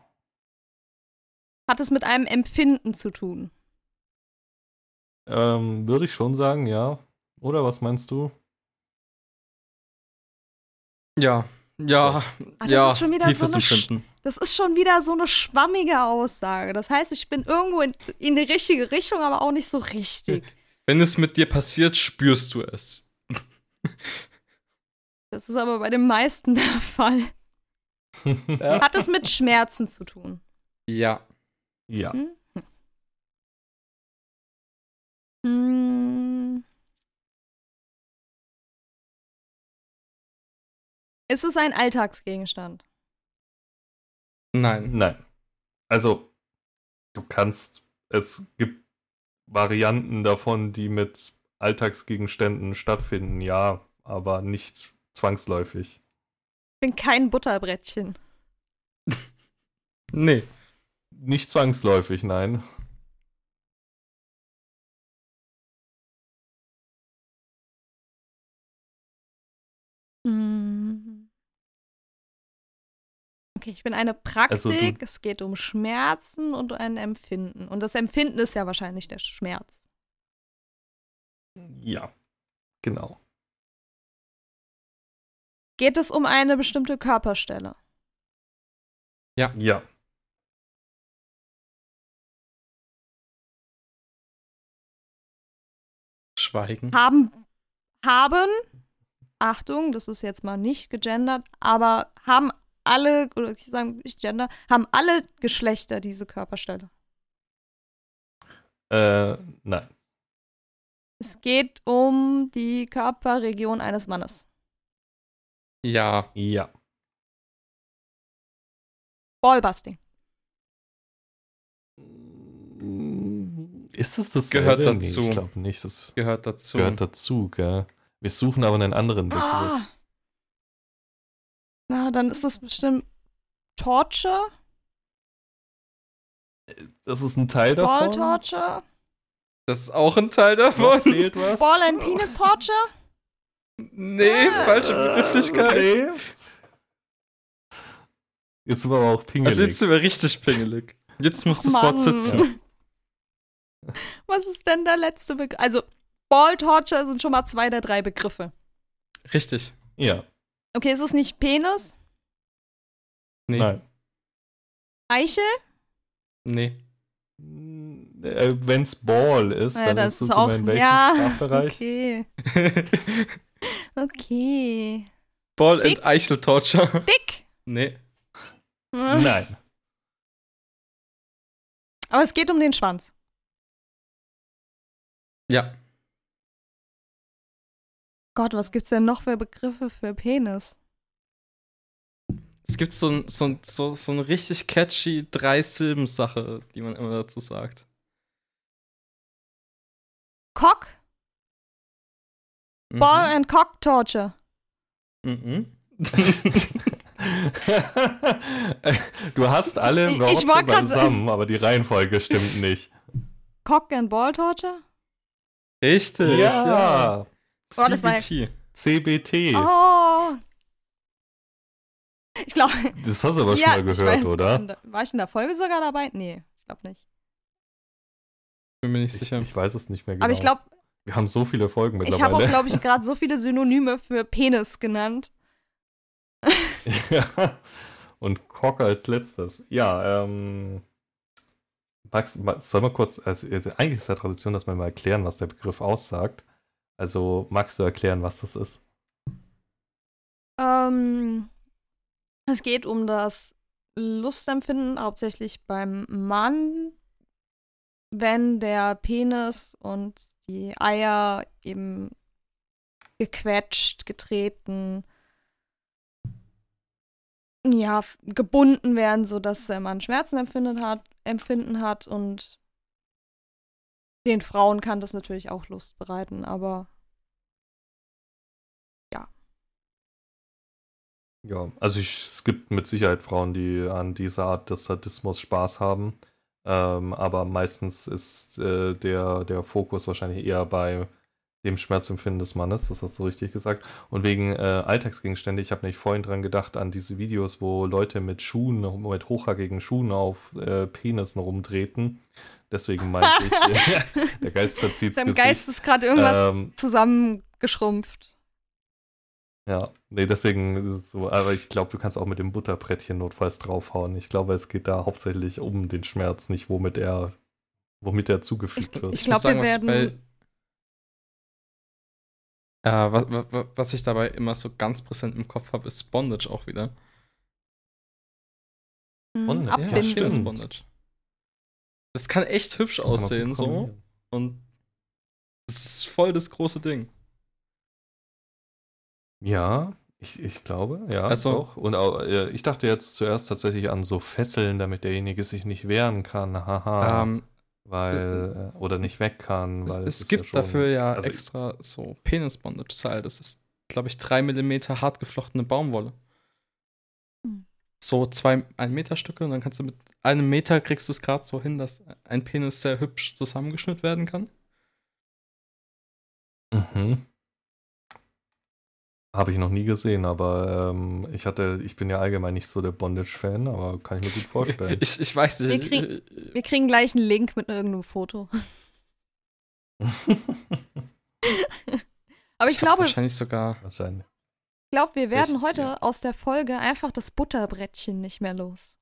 Hat es mit einem Empfinden zu tun? Ähm, würde ich schon sagen, ja. Oder was meinst du? Ja, ja, Ah, das ja, ist schon wieder tiefes so Empfinden. Das ist schon wieder so eine schwammige Aussage. Das heißt, ich bin irgendwo in, in die richtige Richtung, aber auch nicht so richtig. Wenn es mit dir passiert, spürst du es. Das ist aber bei den meisten der Fall. Ja. Hat es mit Schmerzen zu tun? Ja. ja. Hm? Hm. Ist es ein Alltagsgegenstand? Nein. Nein. Also, du kannst, es gibt Varianten davon, die mit Alltagsgegenständen stattfinden, ja, aber nicht zwangsläufig. Ich bin kein Butterbrettchen. Nee. Nicht zwangsläufig, nein. Okay, ich bin eine Praktik. Also du- es geht um Schmerzen und ein Empfinden. Und das Empfinden ist ja wahrscheinlich der Schmerz. Ja, genau. Geht es um eine bestimmte Körperstelle? Ja. Schweigen. Haben, haben, Achtung, das ist jetzt mal nicht gegendert, aber haben alle, oder ich sage nicht Gender, haben alle Geschlechter diese Körperstelle. Äh, nein. Es geht um die Körperregion eines Mannes. Ja. Ja. Ballbusting. Ist es das? Gehört Nee, dazu. ich glaube nicht. Das Gehört dazu. gehört dazu, gell? Wir suchen aber einen anderen Begriff. Ah. Na, dann ist das bestimmt Torture? Das ist ein Teil davon. Ball Torture? Das ist auch ein Teil davon. fehlt was. Ball and Penis Torture? Nee, falsche Äh, Begrifflichkeit. okay. Jetzt sind wir aber auch pingelig. Also jetzt sind wir richtig pingelig. Jetzt muss das Mann. Wort sitzen. Was ist denn der letzte Begriff? Also, Ball Torture sind schon mal zwei der drei Begriffe. Richtig. ja, Okay, ist es nicht Penis? Nee. nein. Eichel? Nee. Äh, Wenn's Ball ist, Ja, dann das ist es auch- immer in welchem ja, Sprachbereich? Okay. Okay. Ball Dick? and Eichel Torture. Dick? Nee. Hm. Nein. Aber es geht um den Schwanz. Ja. Gott, was gibt's denn noch für Begriffe für Penis? Es gibt so ein, so ein, so, so eine richtig catchy Drei-Silben-Sache, die man immer dazu sagt. Cock? Mhm. Ball and Cock Torture. Mhm. du hast alle Worte beisammen, aber die Reihenfolge stimmt nicht. Cock and Ball Torture? Richtig. Ja, Oh, das war ja- CBT. CBT. Oh. Ich glaube. Das hast du aber schon ja, mal ich gehört, weiß, oder? War ich in der Folge sogar dabei? Nee, ich glaube nicht. Bin mir nicht Ich, sicher. ich weiß es nicht mehr genau. Aber ich glaube, Wir haben so viele Folgen ich habe auch, mittlerweile. glaube ich, gerade so viele Synonyme für Penis genannt. ja. Und Cock als letztes. Ja, ähm. Max, Max, soll mal kurz, also eigentlich ist ja Tradition, dass wir mal erklären, was der Begriff aussagt. Also magst du erklären, was das ist? Ähm, es geht um das Lustempfinden, hauptsächlich beim Mann, wenn der Penis und die Eier eben gequetscht, getreten, ja, gebunden werden, sodass der Mann Schmerzen empfindet hat, empfinden hat und den Frauen kann das natürlich auch Lust bereiten, aber Ja, also ich, es gibt mit Sicherheit Frauen, die an dieser Art des Sadismus Spaß haben. Ähm, aber meistens ist äh, der, der Fokus wahrscheinlich eher bei dem Schmerzempfinden des Mannes, das hast du richtig gesagt. Und wegen äh, Alltagsgegenstände, ich habe nämlich vorhin dran gedacht an diese Videos, wo Leute mit Schuhen, mit hochhackigen Schuhen auf äh, Penissen rumtreten. Deswegen meinte ich, der Geist verzieht seinem Gesicht. Geist ist gerade irgendwas Ähm, zusammengeschrumpft. Ja, nee, deswegen ist es so, aber ich glaube, du kannst auch mit dem Butterbrettchen notfalls draufhauen. Ich glaube, es geht da hauptsächlich um den Schmerz, nicht womit er, womit er zugefügt Ich- wird. ich Ich muss glaub, wir sagen, was ich bei, werden- Äh, was, was, was ich dabei immer so ganz präsent im Kopf habe, ist Bondage auch wieder. Hm, Und- ja, Abbinden. stimmt. Bondage. Das kann echt hübsch aussehen, so. Und das ist voll das große Ding. Ja, ich, ich glaube, ja. Also- doch. Und auch, äh, ich dachte jetzt zuerst tatsächlich an so Fesseln, damit derjenige sich nicht wehren kann. Haha. Ähm, weil, äh, oder nicht weg kann. es Weil es ist gibt ja schon- dafür ja also- extra so Penis-Bondage-Seil. Das ist, glaube ich, drei Millimeter hart geflochtene Baumwolle. So zwei ein Meter Stücke und dann kannst du mit einem Meter kriegst du es gerade so hin, dass ein Penis sehr hübsch zusammengeschnitten werden kann. Mhm. Habe ich noch nie gesehen, aber ähm, ich hatte, ich bin ja allgemein nicht so der Bondage-Fan, aber kann ich mir gut vorstellen. Ich, ich weiß nicht. Wir ich- kriegen- ich- Wir kriegen gleich einen Link mit irgendeinem Foto. Aber ich, hab glaube, ich wahrscheinlich sogar. Wahrscheinlich. Glaube, wir werden Ich- heute ja. aus der Folge einfach das Butterbrettchen nicht mehr los.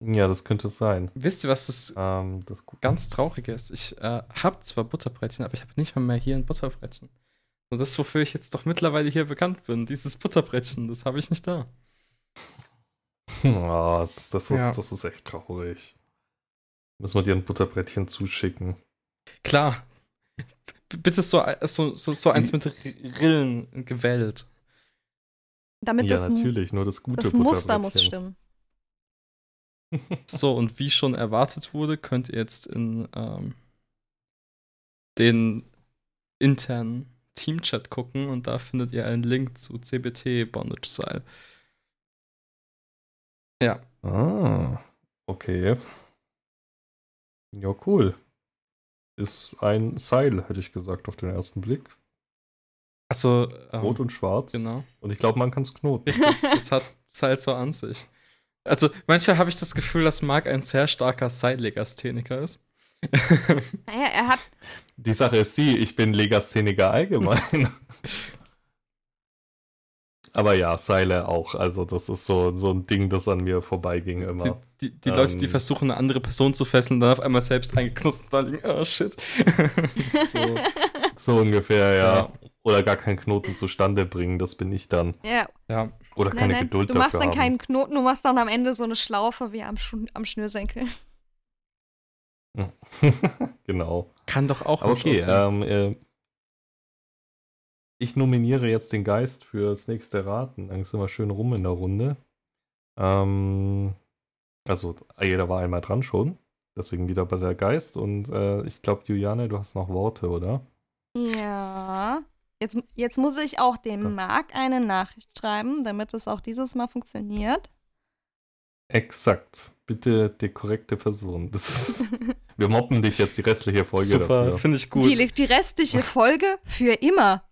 Ja, das könnte sein. Wisst ihr, was das Ähm, das ganz Traurige ist? Ich äh, habe zwar Butterbrettchen, aber ich habe nicht mal mehr hier ein Butterbrettchen. Und das, wofür ich jetzt doch mittlerweile hier bekannt bin, dieses Butterbrettchen, das habe ich nicht da. Ah, das, ist, Ja. das ist echt traurig. Müssen wir dir ein Butterbrettchen zuschicken. Klar. Bitte so, so, so, so eins mit Rillen gewählt. Damit ja, das, natürlich, nur das gute das Muster muss stimmen. So, und wie schon erwartet wurde, könnt ihr jetzt in ähm, den internen Teamchat gucken und da findet ihr einen Link zu CBT Bondage Style. Ja, Ah, okay. Ja, cool. Ist ein Seil, hätte ich gesagt, auf den ersten Blick. also ähm, Rot und schwarz. genau. Und ich glaube, man kann es knoten. Richtig, es hat Seil so an sich. Also, manchmal habe ich das Gefühl, dass Marc ein sehr starker Seillegastheniker ist. Naja, er hat, Die Sache ist die, ich bin Legastheniker allgemein. Aber ja, Seile auch. Also, das ist so, so ein Ding, das an mir vorbeiging Die, immer. die, die Leute, die Ähm. versuchen, eine andere Person zu fesseln, dann auf einmal selbst eingeknutzt und dann liegen, oh shit. so, So ungefähr, ja. Ja. Oder gar keinen Knoten zustande bringen, das bin ich dann. ja, ja. Oder nein, keine nein, Geduld du machst dafür dann haben. keinen Knoten, du machst dann am Ende so eine Schlaufe wie am, Schu am Schnürsenkel. genau. Kann doch auch okay, ähm, äh, ich nominiere jetzt den Geist fürs nächste Raten. Dann sind wir schön rum in der Runde. Ähm, also, jeder war einmal dran schon. Deswegen wieder bei der Geist. Und äh, ich glaube, Juliane, du hast noch Worte, oder? Ja. Jetzt, jetzt muss ich auch dem So. Marc eine Nachricht schreiben, damit es auch dieses Mal funktioniert. Exakt. Bitte die korrekte Person. Das ist, wir mobben dich jetzt die restliche Folge Super, finde ich gut. Die, die restliche Folge für immer.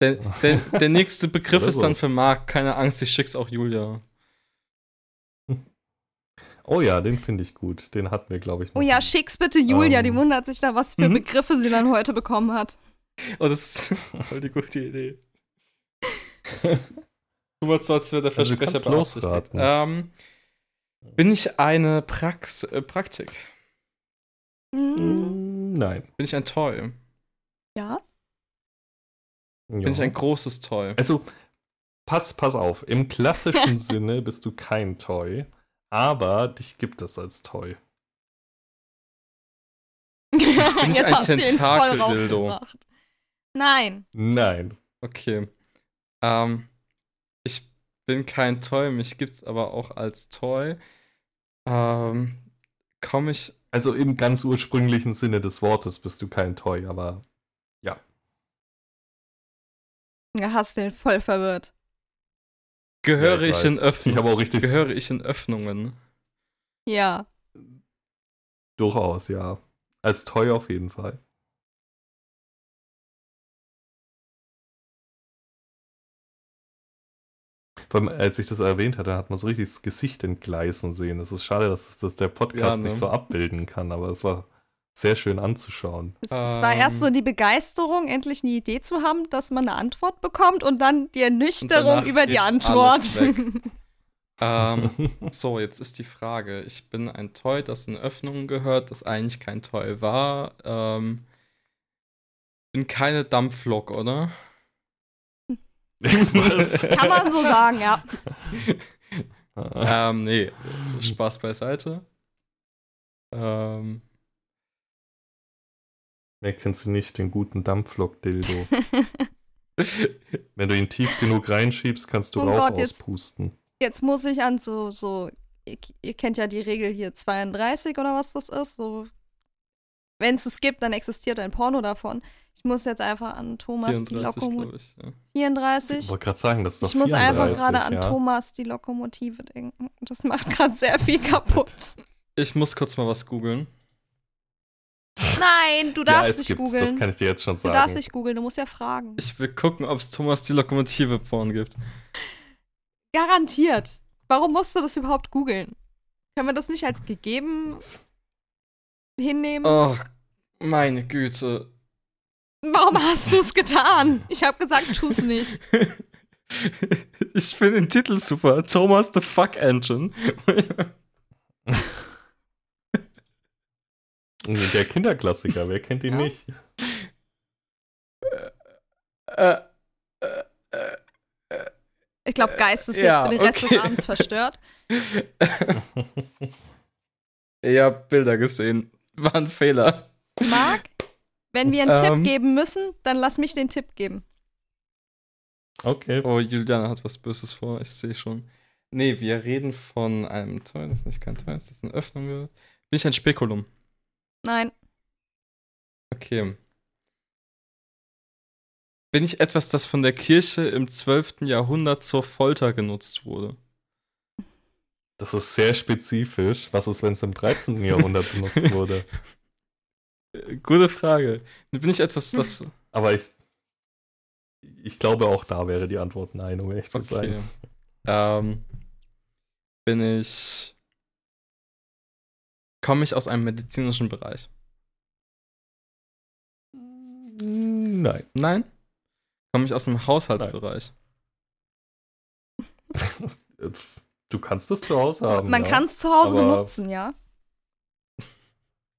Der, der, der nächste Begriff ist dann für Marc. Keine Angst, ich schick's auch Julia. Oh ja, den finde ich gut. Den hatten wir, glaube ich, noch Oh ja, schick's bitte Julia, die Ähm. wundert sich da, was für Mhm. Begriffe sie dann heute bekommen hat. Oh, das ist voll die gute Idee. Tu mal so, als wäre der Also du Versprecher kannst beabsichtigt. losraten. Ähm, bin ich eine Prax äh, Praktik? Mm, Nein. Bin ich ein Toy? ja. Bin ich ein großes Toy? Also, pass, pass auf. Im klassischen Sinne bist du kein Toy, aber dich gibt es als Toy. ich Jetzt ein du ihn voll Tentakel-Dildo? Nein. Nein. Okay. Ähm, ich bin kein Toy, mich gibt's aber auch als Toy. Ähm, komme ich. Also im ganz ursprünglichen Sinne des Wortes bist du kein Toy, aber ja. Ja, hast den voll verwirrt. Gehöre ja, ich, in weiß. Öffnungen? Ich habe auch richtig Gehöre ich in Öffnungen? Ja. durchaus, ja. Als Toy auf jeden Fall. Vor allem, als ich das erwähnt hatte, hat man so richtig das Gesicht entgleisen sehen. Es ist schade, dass, dass der Podcast Ja, ne? nicht so abbilden kann, aber es war sehr schön anzuschauen. Es, es war Ähm. erst so die Begeisterung, endlich eine Idee zu haben, dass man eine Antwort bekommt und dann die Ernüchterung über die Antwort. Ähm, so, jetzt ist die Frage. Ich bin ein Toy, das in Öffnungen gehört, das eigentlich kein Toy war. Ähm, bin keine Dampflok, oder? Was? Kann man so sagen, ja. ähm, nee, Spaß beiseite. Ähm, Mehr kennst du nicht den guten Dampflok-Dildo. Wenn du ihn tief genug reinschiebst, kannst du Oh Rauch Gott, jetzt- auspusten. Jetzt muss ich an so, so, ihr, ihr kennt ja die Regel hier 32 oder was das ist. So, wenn es es gibt, dann existiert ein Porno davon. Ich muss jetzt einfach an Thomas die 34, Lokomotive. glaube ich. Ja. Ich 34. wollte gerade sagen, das ist doch Ich muss einfach 34, gerade an ja? Thomas die Lokomotive denken. Das macht gerade sehr viel kaputt. Ich muss kurz mal was googeln. Nein, du Ja, darfst es nicht gibt's, das googeln. kann ich dir jetzt schon Du sagen. darfst nicht googeln, du musst ja fragen. Ich will gucken, ob es Thomas die Lokomotive Porn gibt. Garantiert. Warum musst du das überhaupt googeln? Können wir das nicht als gegeben hinnehmen? Oh, meine Güte. Warum hast du es getan? Ich habe gesagt, tu es nicht. ich finde den Titel super. Thomas the Fuck Engine. Der Kinderklassiker, wer kennt ihn Ja. nicht? äh, äh, äh, Ich glaube, Geist ist Ja, jetzt für den Rest okay. des Abends verstört. ich hab Bilder gesehen. War ein Fehler. Marc, wenn wir einen Ähm. Tipp geben müssen, dann lass mich den Tipp geben. okay. Oh, Juliana hat was Böses vor, ich sehe schon. Nee, wir reden von einem Tor, das ist nicht kein Tor, das ist eine Öffnung. Bin ich ein Spekulum? Nein, Okay. Bin ich etwas, das von der Kirche im 12. Jahrhundert zur Folter genutzt wurde? Das ist sehr spezifisch. Was ist, wenn es im 13. Jahrhundert benutzt wurde? Gute Frage. Bin ich etwas, das. Aber ich, ich glaube, auch da wäre die Antwort nein, um ehrlich zu Okay. sein. Ähm, bin ich. Komme ich aus einem medizinischen Bereich? Nein. Nein? Komme ich aus dem Haushaltsbereich? Du kannst es zu Hause haben. man ja. kann es zu Hause aber- benutzen, ja.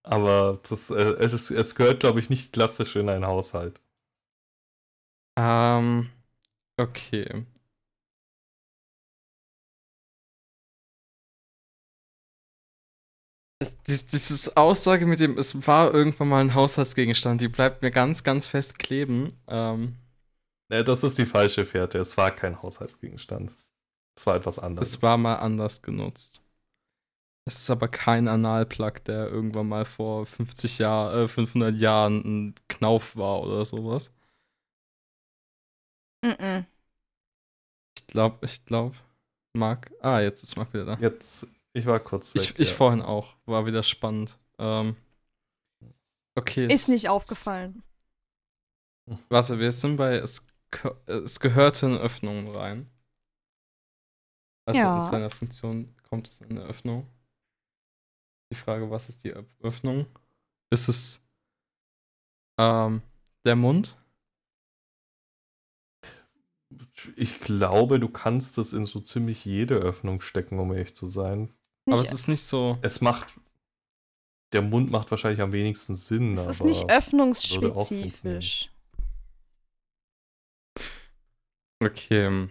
Aber das, äh, es, ist, es gehört, glaube ich, nicht klassisch in einen Haushalt. Ähm, okay. Es, dies, dieses Aussage mit dem, es war irgendwann mal ein Haushaltsgegenstand, die bleibt mir ganz, ganz fest kleben. Ähm, Ne, das ist die falsche Fährte. Es war kein Haushaltsgegenstand. Es war etwas anderes. es war mal anders genutzt. Es ist aber kein Analplug, der irgendwann mal vor 50 Jahren, äh, 500 Jahren ein Knauf war oder sowas. Mm-mm. Ich glaube, ich glaube, Marc. Ah, jetzt ist Marc wieder da. Jetzt, ich war kurz weg. Ich, ich ja. vorhin auch. War wieder spannend. Ähm, okay. Ist es- nicht aufgefallen. Warte, wir sind bei. Es, es gehörte in Öffnungen rein. Also Ja. in seiner Funktion kommt es in eine Öffnung. Die Frage, was ist die Öff- Öffnung? Ist es ähm, der Mund? Ich glaube, du kannst es in so ziemlich jede Öffnung stecken, um ehrlich zu sein. Aber es ist nicht so. Es macht. Der Mund macht wahrscheinlich am wenigsten Sinn. es aber ist nicht öffnungsspezifisch. Okay.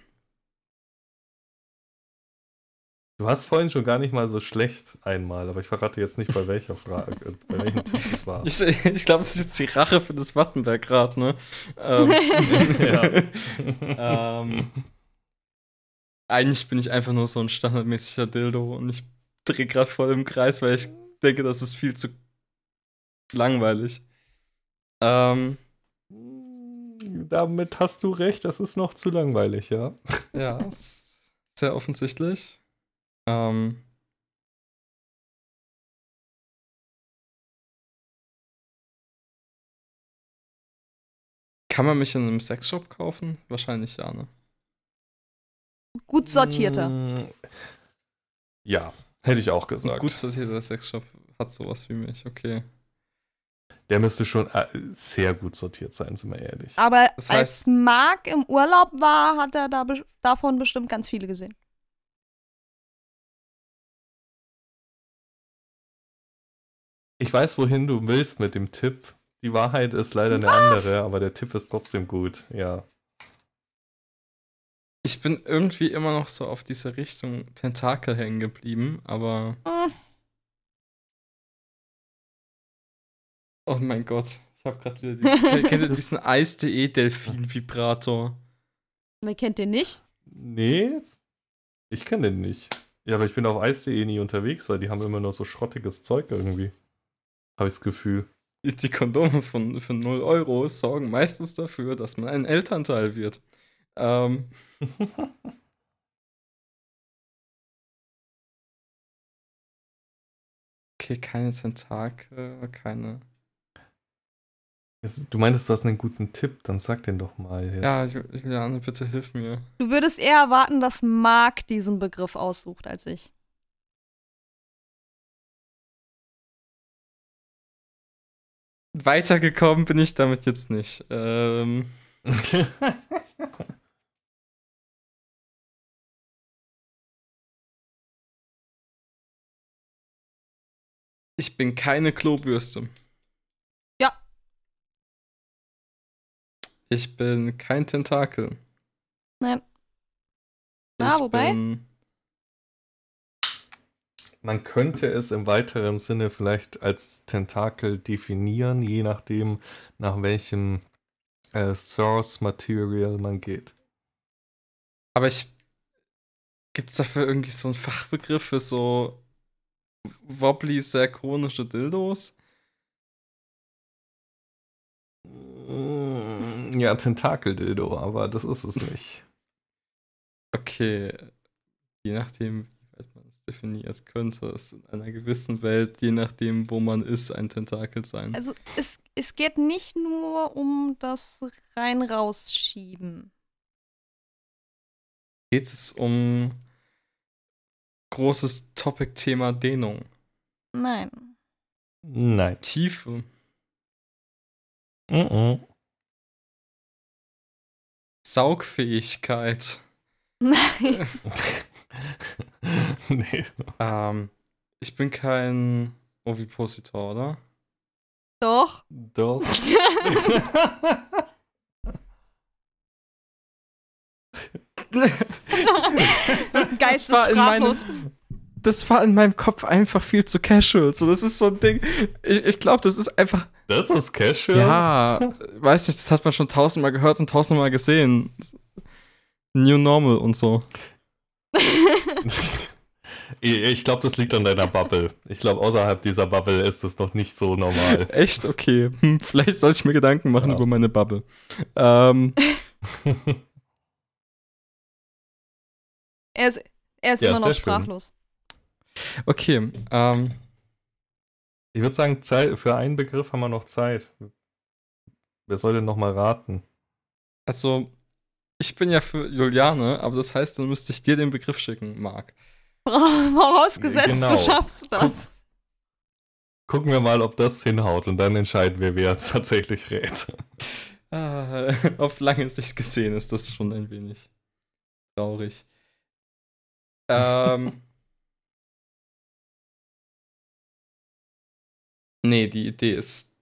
Du hast vorhin schon gar nicht mal so schlecht einmal, aber ich verrate jetzt nicht, bei welcher Frage, äh, bei welchem Tipp es war. Ich, ich glaube, das ist jetzt die Rache für das Wattenberg-Rad, ne? Ähm, ähm, eigentlich bin ich einfach nur so ein standardmäßiger Dildo und ich drehe gerade voll im Kreis, weil ich denke, das ist viel zu langweilig. Ähm, Damit hast du recht, das ist noch zu langweilig, ja. ja, sehr offensichtlich. Ähm, kann man mich in einem Sexshop kaufen? Wahrscheinlich ja, ne? Gut sortierte. Mm, Ja, hätte ich auch Ein gesagt. gut sortierter Sexshop hat sowas wie mich, okay. Der müsste schon äh, sehr gut sortiert sein, sind wir ehrlich. Aber Das als heißt- Marc im Urlaub war, hat er da be davon bestimmt ganz viele gesehen. Ich weiß, wohin du willst mit dem Tipp. die Wahrheit ist leider eine Was? andere, aber der Tipp ist trotzdem gut. Ja. Ich bin irgendwie immer noch so auf diese Richtung Tentakel hängen geblieben, aber Hm, oh mein Gott, ich habe gerade wieder diesen, kennt kennt ihr diesen Eis.de Delfin-Vibrator? wer kennt den nicht? Nee, ich kenne den nicht. Ja, aber ich bin auf Eis.de nie unterwegs, weil die haben immer nur so schrottiges Zeug irgendwie. Habe ich das Gefühl. Die Kondome von, für 0 Euro sorgen meistens dafür, dass man ein Elternteil wird. Ähm, okay, keine Tentakel, keine. Du meintest, du hast einen guten Tipp, dann sag den doch mal. Jetzt. Ja, Ju- Juliane, bitte hilf mir. Du würdest eher erwarten, dass Marc diesen Begriff aussucht als ich. Weitergekommen bin ich damit jetzt nicht. Ähm, ich bin keine Klobürste. Ja. Ich bin kein Tentakel. Nein. Ah, ich wobei? Bin, Man könnte es im weiteren Sinne vielleicht als Tentakel definieren, je nachdem, nach welchem äh, Source Material man geht. aber ich. Gibt es dafür irgendwie so einen Fachbegriff für so wobbly, sehr chronische Dildos? Mm, Ja, Tentakeldildo, aber das ist es nicht. Okay. Je nachdem, wie weit man es definiert, könnte es in einer gewissen Welt, je nachdem, wo man ist, ein Tentakel sein. Also es, es geht nicht nur um das rein-rausschieben. Geht es um großes Topic-Thema Dehnung? Nein. Nein. Tiefe? Mhm. Saugfähigkeit? Nein. nee. Ähm, ich bin kein Ovipositor, oder? Doch. Doch. Geist war ist in meinem- sprachlos. Das war in meinem Kopf einfach viel zu casual. So, das ist so ein Ding. Ich, ich glaube, das ist einfach. Das ist Casual. Ja, weiß nicht, das hat man schon tausendmal gehört und tausendmal gesehen. New Normal und so. Ich glaube, das liegt an deiner Bubble. Ich glaube, außerhalb dieser Bubble ist es noch nicht so normal. Echt? Okay. Hm, vielleicht soll ich mir Gedanken machen Ja. über meine Bubble. Ähm, Er ist, er ist Ja, immer noch sehr schön. sprachlos. okay. Ähm, Ich würde sagen, Zeit, für einen Begriff haben wir noch Zeit. Wer soll denn noch mal raten? also, ich bin ja für Juliane, aber das heißt, dann müsste ich dir den Begriff schicken, Marc. Vorausgesetzt, Genau. du schaffst das. Gucken wir mal, ob das hinhaut und dann entscheiden wir, wer jetzt tatsächlich rät. Ah, auf lange Sicht gesehen ist das schon ein wenig traurig. Ähm. nee, die Idee ist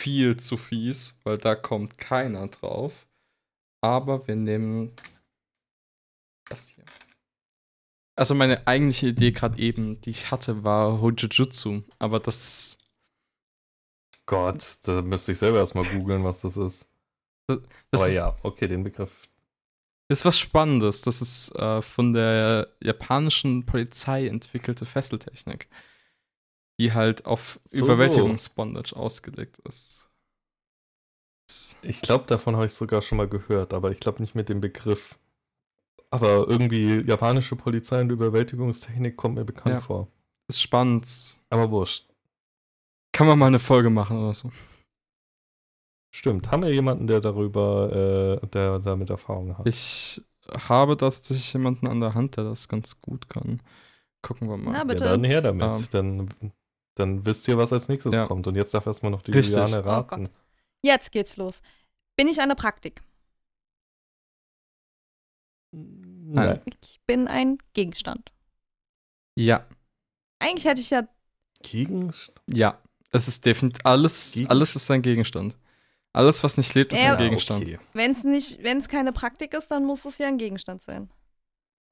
viel zu fies, weil da kommt keiner drauf. Aber wir nehmen das hier. Also meine eigentliche Idee gerade eben, die ich hatte, war Hojujutsu. Aber das ist Gott, da müsste ich selber erstmal googeln, was das ist. Das Aber ist, ja, okay, den Begriff. Ist was Spannendes. Das ist äh, von der japanischen Polizei entwickelte Fesseltechnik, die halt auf So, Überwältigungsbondage ausgelegt ist. Ich glaube, davon habe ich sogar schon mal gehört, aber ich glaube nicht mit dem Begriff. Aber irgendwie japanische Polizei und Überwältigungstechnik kommt mir bekannt Ja. vor. Ist spannend. Aber wurscht. Kann man mal eine Folge machen oder so. Stimmt. Haben wir jemanden, der darüber, äh, der damit Erfahrung hat? Ich habe da tatsächlich jemanden an der Hand, der das ganz gut kann. Gucken wir mal. Na, ja, bitte. dann her damit. Ähm. dann, dann wisst ihr, was als nächstes Ja. kommt. Und jetzt darf erstmal noch die Richtig. Juliane Oh raten. Jetzt geht's los. Bin ich eine Praktik? Nein. Ich bin ein Gegenstand. Ja, Eigentlich hätte ich ja. Gegenstand? ja. Es ist definitiv, alles, Gegenstand. alles ist ein Gegenstand. Alles, was nicht lebt, ist Ja, ein Gegenstand. Okay. Wenn es nicht, wenn es keine Praktik ist, dann muss es ja ein Gegenstand sein.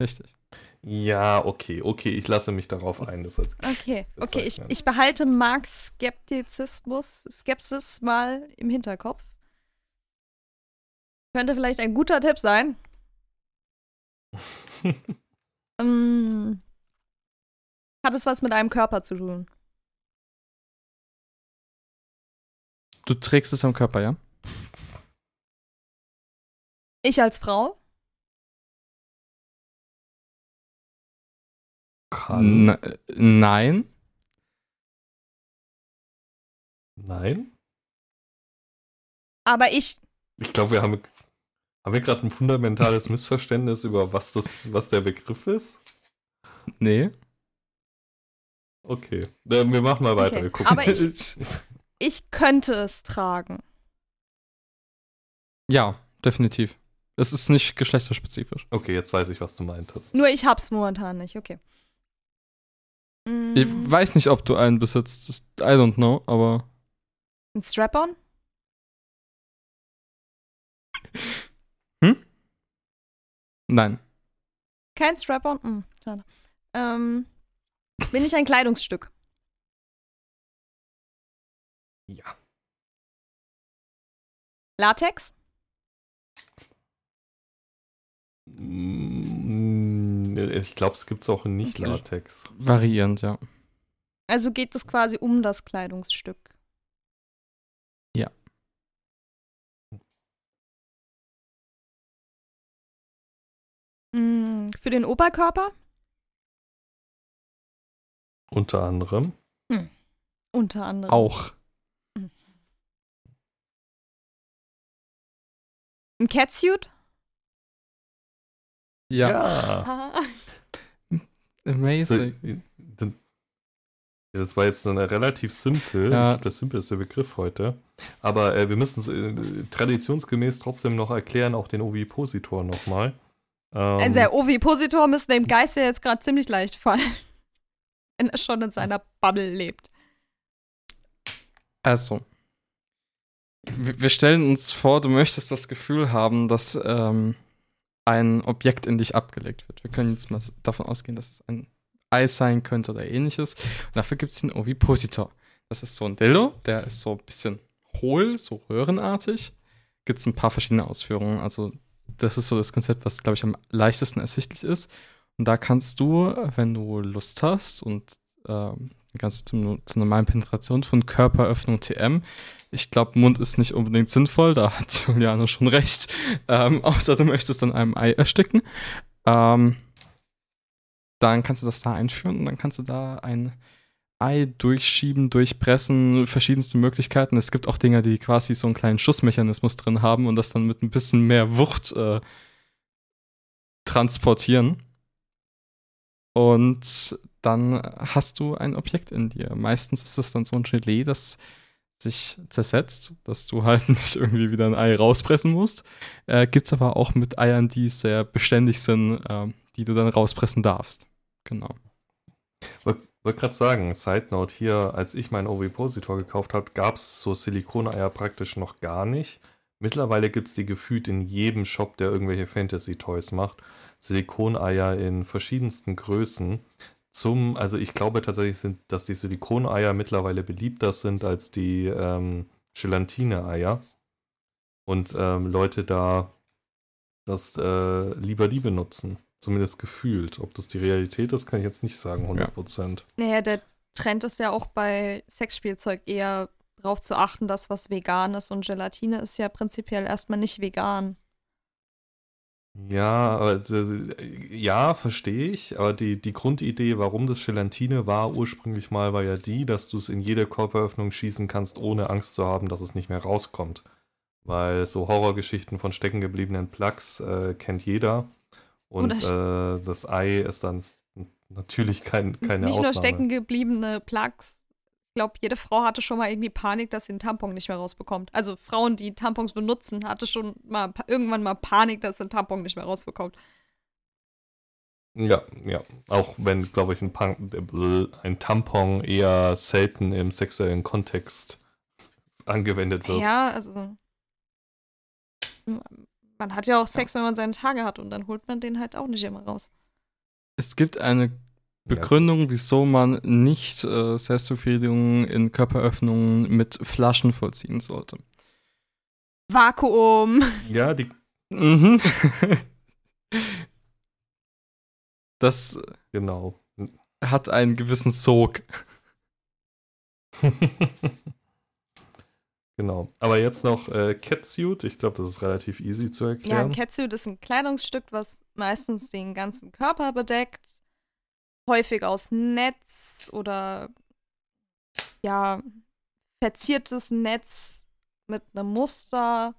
Richtig. Ja, okay, okay, ich lasse mich darauf ein, das als Okay, okay, ich, ich behalte Marks Skeptizismus, Skepsis mal im Hinterkopf. Könnte vielleicht ein guter Tipp sein. Ähm, hat es was mit einem Körper zu tun? Du trägst es am Körper, ja? Ich als Frau? Kann. N nein. Nein? Aber ich, Ich glaube, wir haben, haben wir gerade ein fundamentales Missverständnis über was das, was der Begriff ist. Nee. Okay, äh, wir machen mal weiter. Okay, Wir gucken. aber ich- ich könnte es tragen. ja, definitiv. Es ist nicht geschlechterspezifisch. Okay, jetzt weiß ich, was du meintest. Nur ich hab's momentan nicht, okay. Mm, Ich weiß nicht, ob du einen besitzt. I don't know, aber. ein Strap-on? Nein. Kein Strap-on? Hm, schade. Ähm, bin ich ein Kleidungsstück? Ja. Latex? Mm, Ich glaube, es gibt es auch in. Nicht-Latex. Variierend, ja. Also geht es quasi um das Kleidungsstück. Ja. Mm, Für den Oberkörper? Unter anderem. Unter anderem. Auch. Ein Catsuit? Ja. Amazing. So, Das war jetzt eine relativ simpel, Ja. ich glaube, der simpelste Begriff heute. Aber äh, wir müssen es äh, traditionsgemäß trotzdem noch erklären, auch den Ovipositor nochmal. Ähm, Also der Ovipositor müsste dem Geist ja jetzt gerade ziemlich leicht fallen. Wenn er schon in seiner Bubble lebt. Also. Wir stellen uns vor, du möchtest das Gefühl haben, dass ähm, ein Objekt in dich abgelegt wird. Wir können jetzt mal davon ausgehen, dass es ein Ei sein könnte oder ähnliches. Und dafür gibt es den Ovipositor. Das ist so ein Dildo, der ist so ein bisschen hohl, so röhrenartig. Gibt es ein paar verschiedene Ausführungen. Also, das ist so das Konzept, was, glaube ich, am leichtesten ersichtlich ist. Und da kannst du, wenn du Lust hast und ähm, ganz zum, zur normalen Penetration von Körperöffnung TM. Ich glaube, Mund ist nicht unbedingt sinnvoll, da hat Juliane schon recht. Ähm, außer du möchtest dann einem Ei ersticken. Ähm, dann kannst du das da einführen und dann kannst du da ein Ei durchschieben, durchpressen, verschiedenste Möglichkeiten. Es gibt auch Dinger, die quasi so einen kleinen Schussmechanismus drin haben und das dann mit ein bisschen mehr Wucht äh, transportieren. Und dann hast du ein Objekt in dir. Meistens ist es dann so ein Gelee, das sich zersetzt, dass du halt nicht irgendwie wieder ein Ei rauspressen musst. Äh, Gibt es aber auch mit Eiern, die sehr beständig sind, äh, die du dann rauspressen darfst. Genau. wollte gerade sagen, Side Note hier, als ich meinen Ovipositor gekauft habe, gab es so Silikoneier praktisch noch gar nicht. Mittlerweile gibt es die gefühlt in jedem Shop, der irgendwelche Fantasy-Toys macht. Silikoneier in verschiedensten Größen. Zum, also ich glaube tatsächlich, sind, dass die Silikoneier mittlerweile beliebter sind als die ähm, Gelatine-Eier. Und ähm, Leute da das äh, lieber die benutzen. Zumindest gefühlt. Ob das die Realität ist, kann ich jetzt nicht sagen, 100%. Naja, der Trend ist ja auch bei Sexspielzeug eher darauf zu achten, dass was vegan ist und Gelatine ist ja prinzipiell erstmal nicht vegan. Ja, aber, äh, ja, verstehe ich. Aber die, die Grundidee, warum das Gelatine war, ursprünglich mal war ja die, dass du es in jede Körperöffnung schießen kannst, ohne Angst zu haben, dass es nicht mehr rauskommt. Weil so Horrorgeschichten von steckengebliebenen Plugs äh, kennt jeder. Und Oder äh, das Ei ist dann natürlich kein, keine nicht Ausnahme. nur stecken gebliebene Plugs. Ich glaube, jede Frau hatte schon mal irgendwie Panik, dass sie einen Tampon nicht mehr rausbekommt. Also Frauen, die Tampons benutzen, hatte schon mal irgendwann mal Panik, dass sie einen Tampon nicht mehr rausbekommt. Ja, ja. Auch wenn, glaube ich, ein, Punk, ein Tampon eher selten im sexuellen Kontext angewendet wird. Ja, also. Man hat ja auch Sex, wenn man seine Tage hat und dann holt man den halt auch nicht immer raus. Es gibt eine Begründung, wieso man nicht äh, Selbstbefriedigung in Körperöffnungen mit Flaschen vollziehen sollte. Vakuum. Ja, die. Mhm. das Genau. hat einen gewissen Sog. genau. Aber jetzt noch äh, Catsuit. Ich glaube, das ist relativ easy zu Ja, ein erklären. Catsuit ist ein Kleidungsstück, was meistens den ganzen Körper bedeckt. Häufig aus Netz oder ja, verziertes Netz mit einem Muster.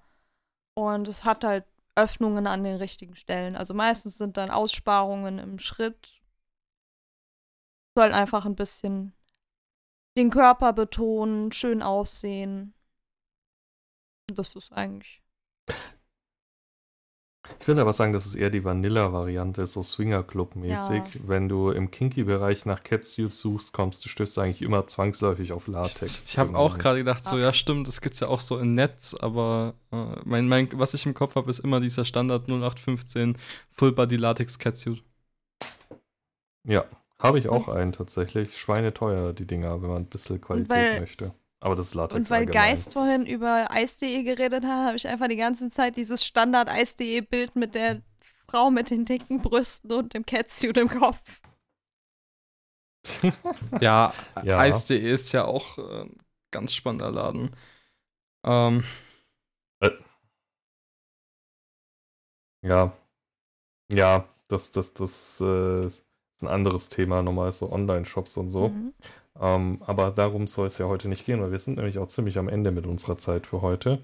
Und es hat halt Öffnungen an den richtigen Stellen. Also meistens sind dann Aussparungen im Schritt. Soll einfach ein bisschen den Körper betonen, schön aussehen. Das ist eigentlich. Ich würde aber sagen, das ist eher die Vanilla-Variante, so Swinger-Club-mäßig. Ja. Wenn du im Kinky-Bereich nach Catsuit suchst, kommst du, stößt du eigentlich immer zwangsläufig auf Latex. Ich habe auch Genau. gerade gedacht, so, Okay. ja, stimmt, das gibt's ja auch so im Netz, aber äh, mein, mein, was ich im Kopf habe, ist immer dieser Standard 0815 Full Body Latex Catsuit. Ja, habe ich auch einen tatsächlich. Schweineteuer, die Dinger, wenn man ein bisschen Qualität weil- möchte. Aber das ist Latex Und weil allgemein. Geist vorhin über Eis.de geredet hat, habe ich einfach die ganze Zeit dieses Standard-Eis.de-Bild mit der Frau mit den dicken Brüsten und dem Catsuit im Kopf. Ja, Ja. Eis.de ist ja auch äh, ein ganz spannender Laden. Ähm, Ja. Ja, das, das, das äh, ist ein anderes Thema, nochmal so Online-Shops und so. Mhm. Ähm, aber darum soll es ja heute nicht gehen, weil wir sind nämlich auch ziemlich am Ende mit unserer Zeit für heute.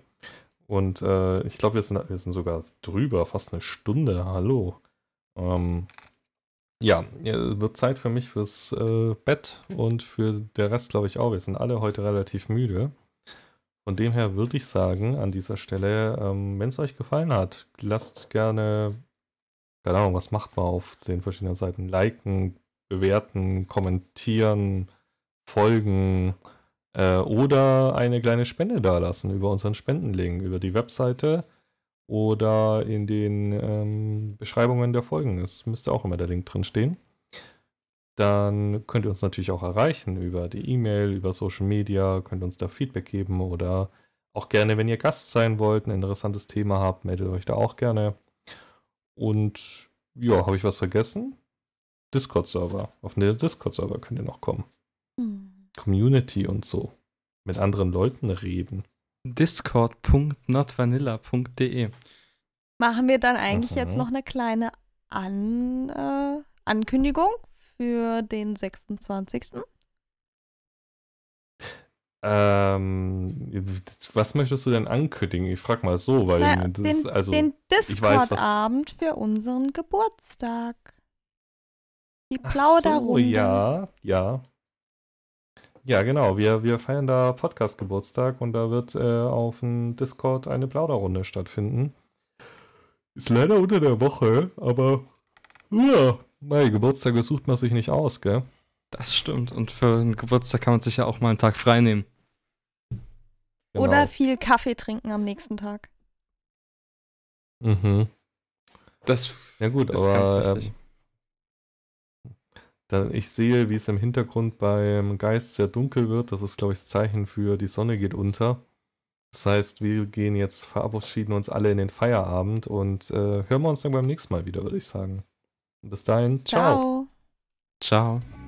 Und äh, ich glaube, wir sind, wir sind sogar drüber, fast eine Stunde. Hallo. Ähm, ja, wird Zeit für mich fürs äh, Bett und für der Rest, glaube ich, auch. Wir sind alle heute relativ müde. Von dem her würde ich sagen, an dieser Stelle, ähm, wenn es euch gefallen hat, lasst gerne, keine Ahnung, was macht man auf den verschiedenen Seiten? Liken, bewerten, kommentieren, folgen äh, oder eine kleine Spende dalassen über unseren Spendenlink, über die Webseite oder in den ähm, Beschreibungen der Folgen. Es müsste auch immer der Link drin stehen. Dann könnt ihr uns natürlich auch erreichen über die E-Mail, über Social Media, könnt uns da Feedback geben oder auch gerne, wenn ihr Gast sein wollt, ein interessantes Thema habt, meldet euch da auch gerne. Und ja, habe ich was vergessen? Discord-Server. Auf den Discord-Server könnt ihr noch kommen. Hm. Community und so. Mit anderen Leuten reden. Discord.notvanilla.de. Machen wir dann eigentlich Mhm. jetzt noch eine kleine An äh, Ankündigung für den 26. Ähm, was möchtest du denn ankündigen? Ich frag mal so, weil Na, das den, ist also. den ich weiß, was- Discord-Abend für unseren Geburtstag. Die Ach Plauderrunde. So, ja, ja. Ja, genau. Wir, wir feiern da Podcast-Geburtstag und da wird äh, auf dem Discord eine Plauderrunde stattfinden. Ist leider unter der Woche, aber ja, mein Geburtstag sucht man sich nicht aus, gell? Das stimmt. Und für einen Geburtstag kann man sich ja auch mal einen Tag frei nehmen. Genau. Oder viel Kaffee trinken am nächsten Tag. Mhm. Das Ja gut, ist aber ganz wichtig. ähm, da, ich sehe, wie es im Hintergrund beim Geist sehr dunkel wird. Das ist, glaube ich, das Zeichen für die Sonne geht unter. Das heißt, wir gehen jetzt, verabschieden uns alle in den Feierabend und äh, hören wir uns dann beim nächsten Mal wieder, würde ich sagen. Bis dahin, ciao. Ciao. Ciao.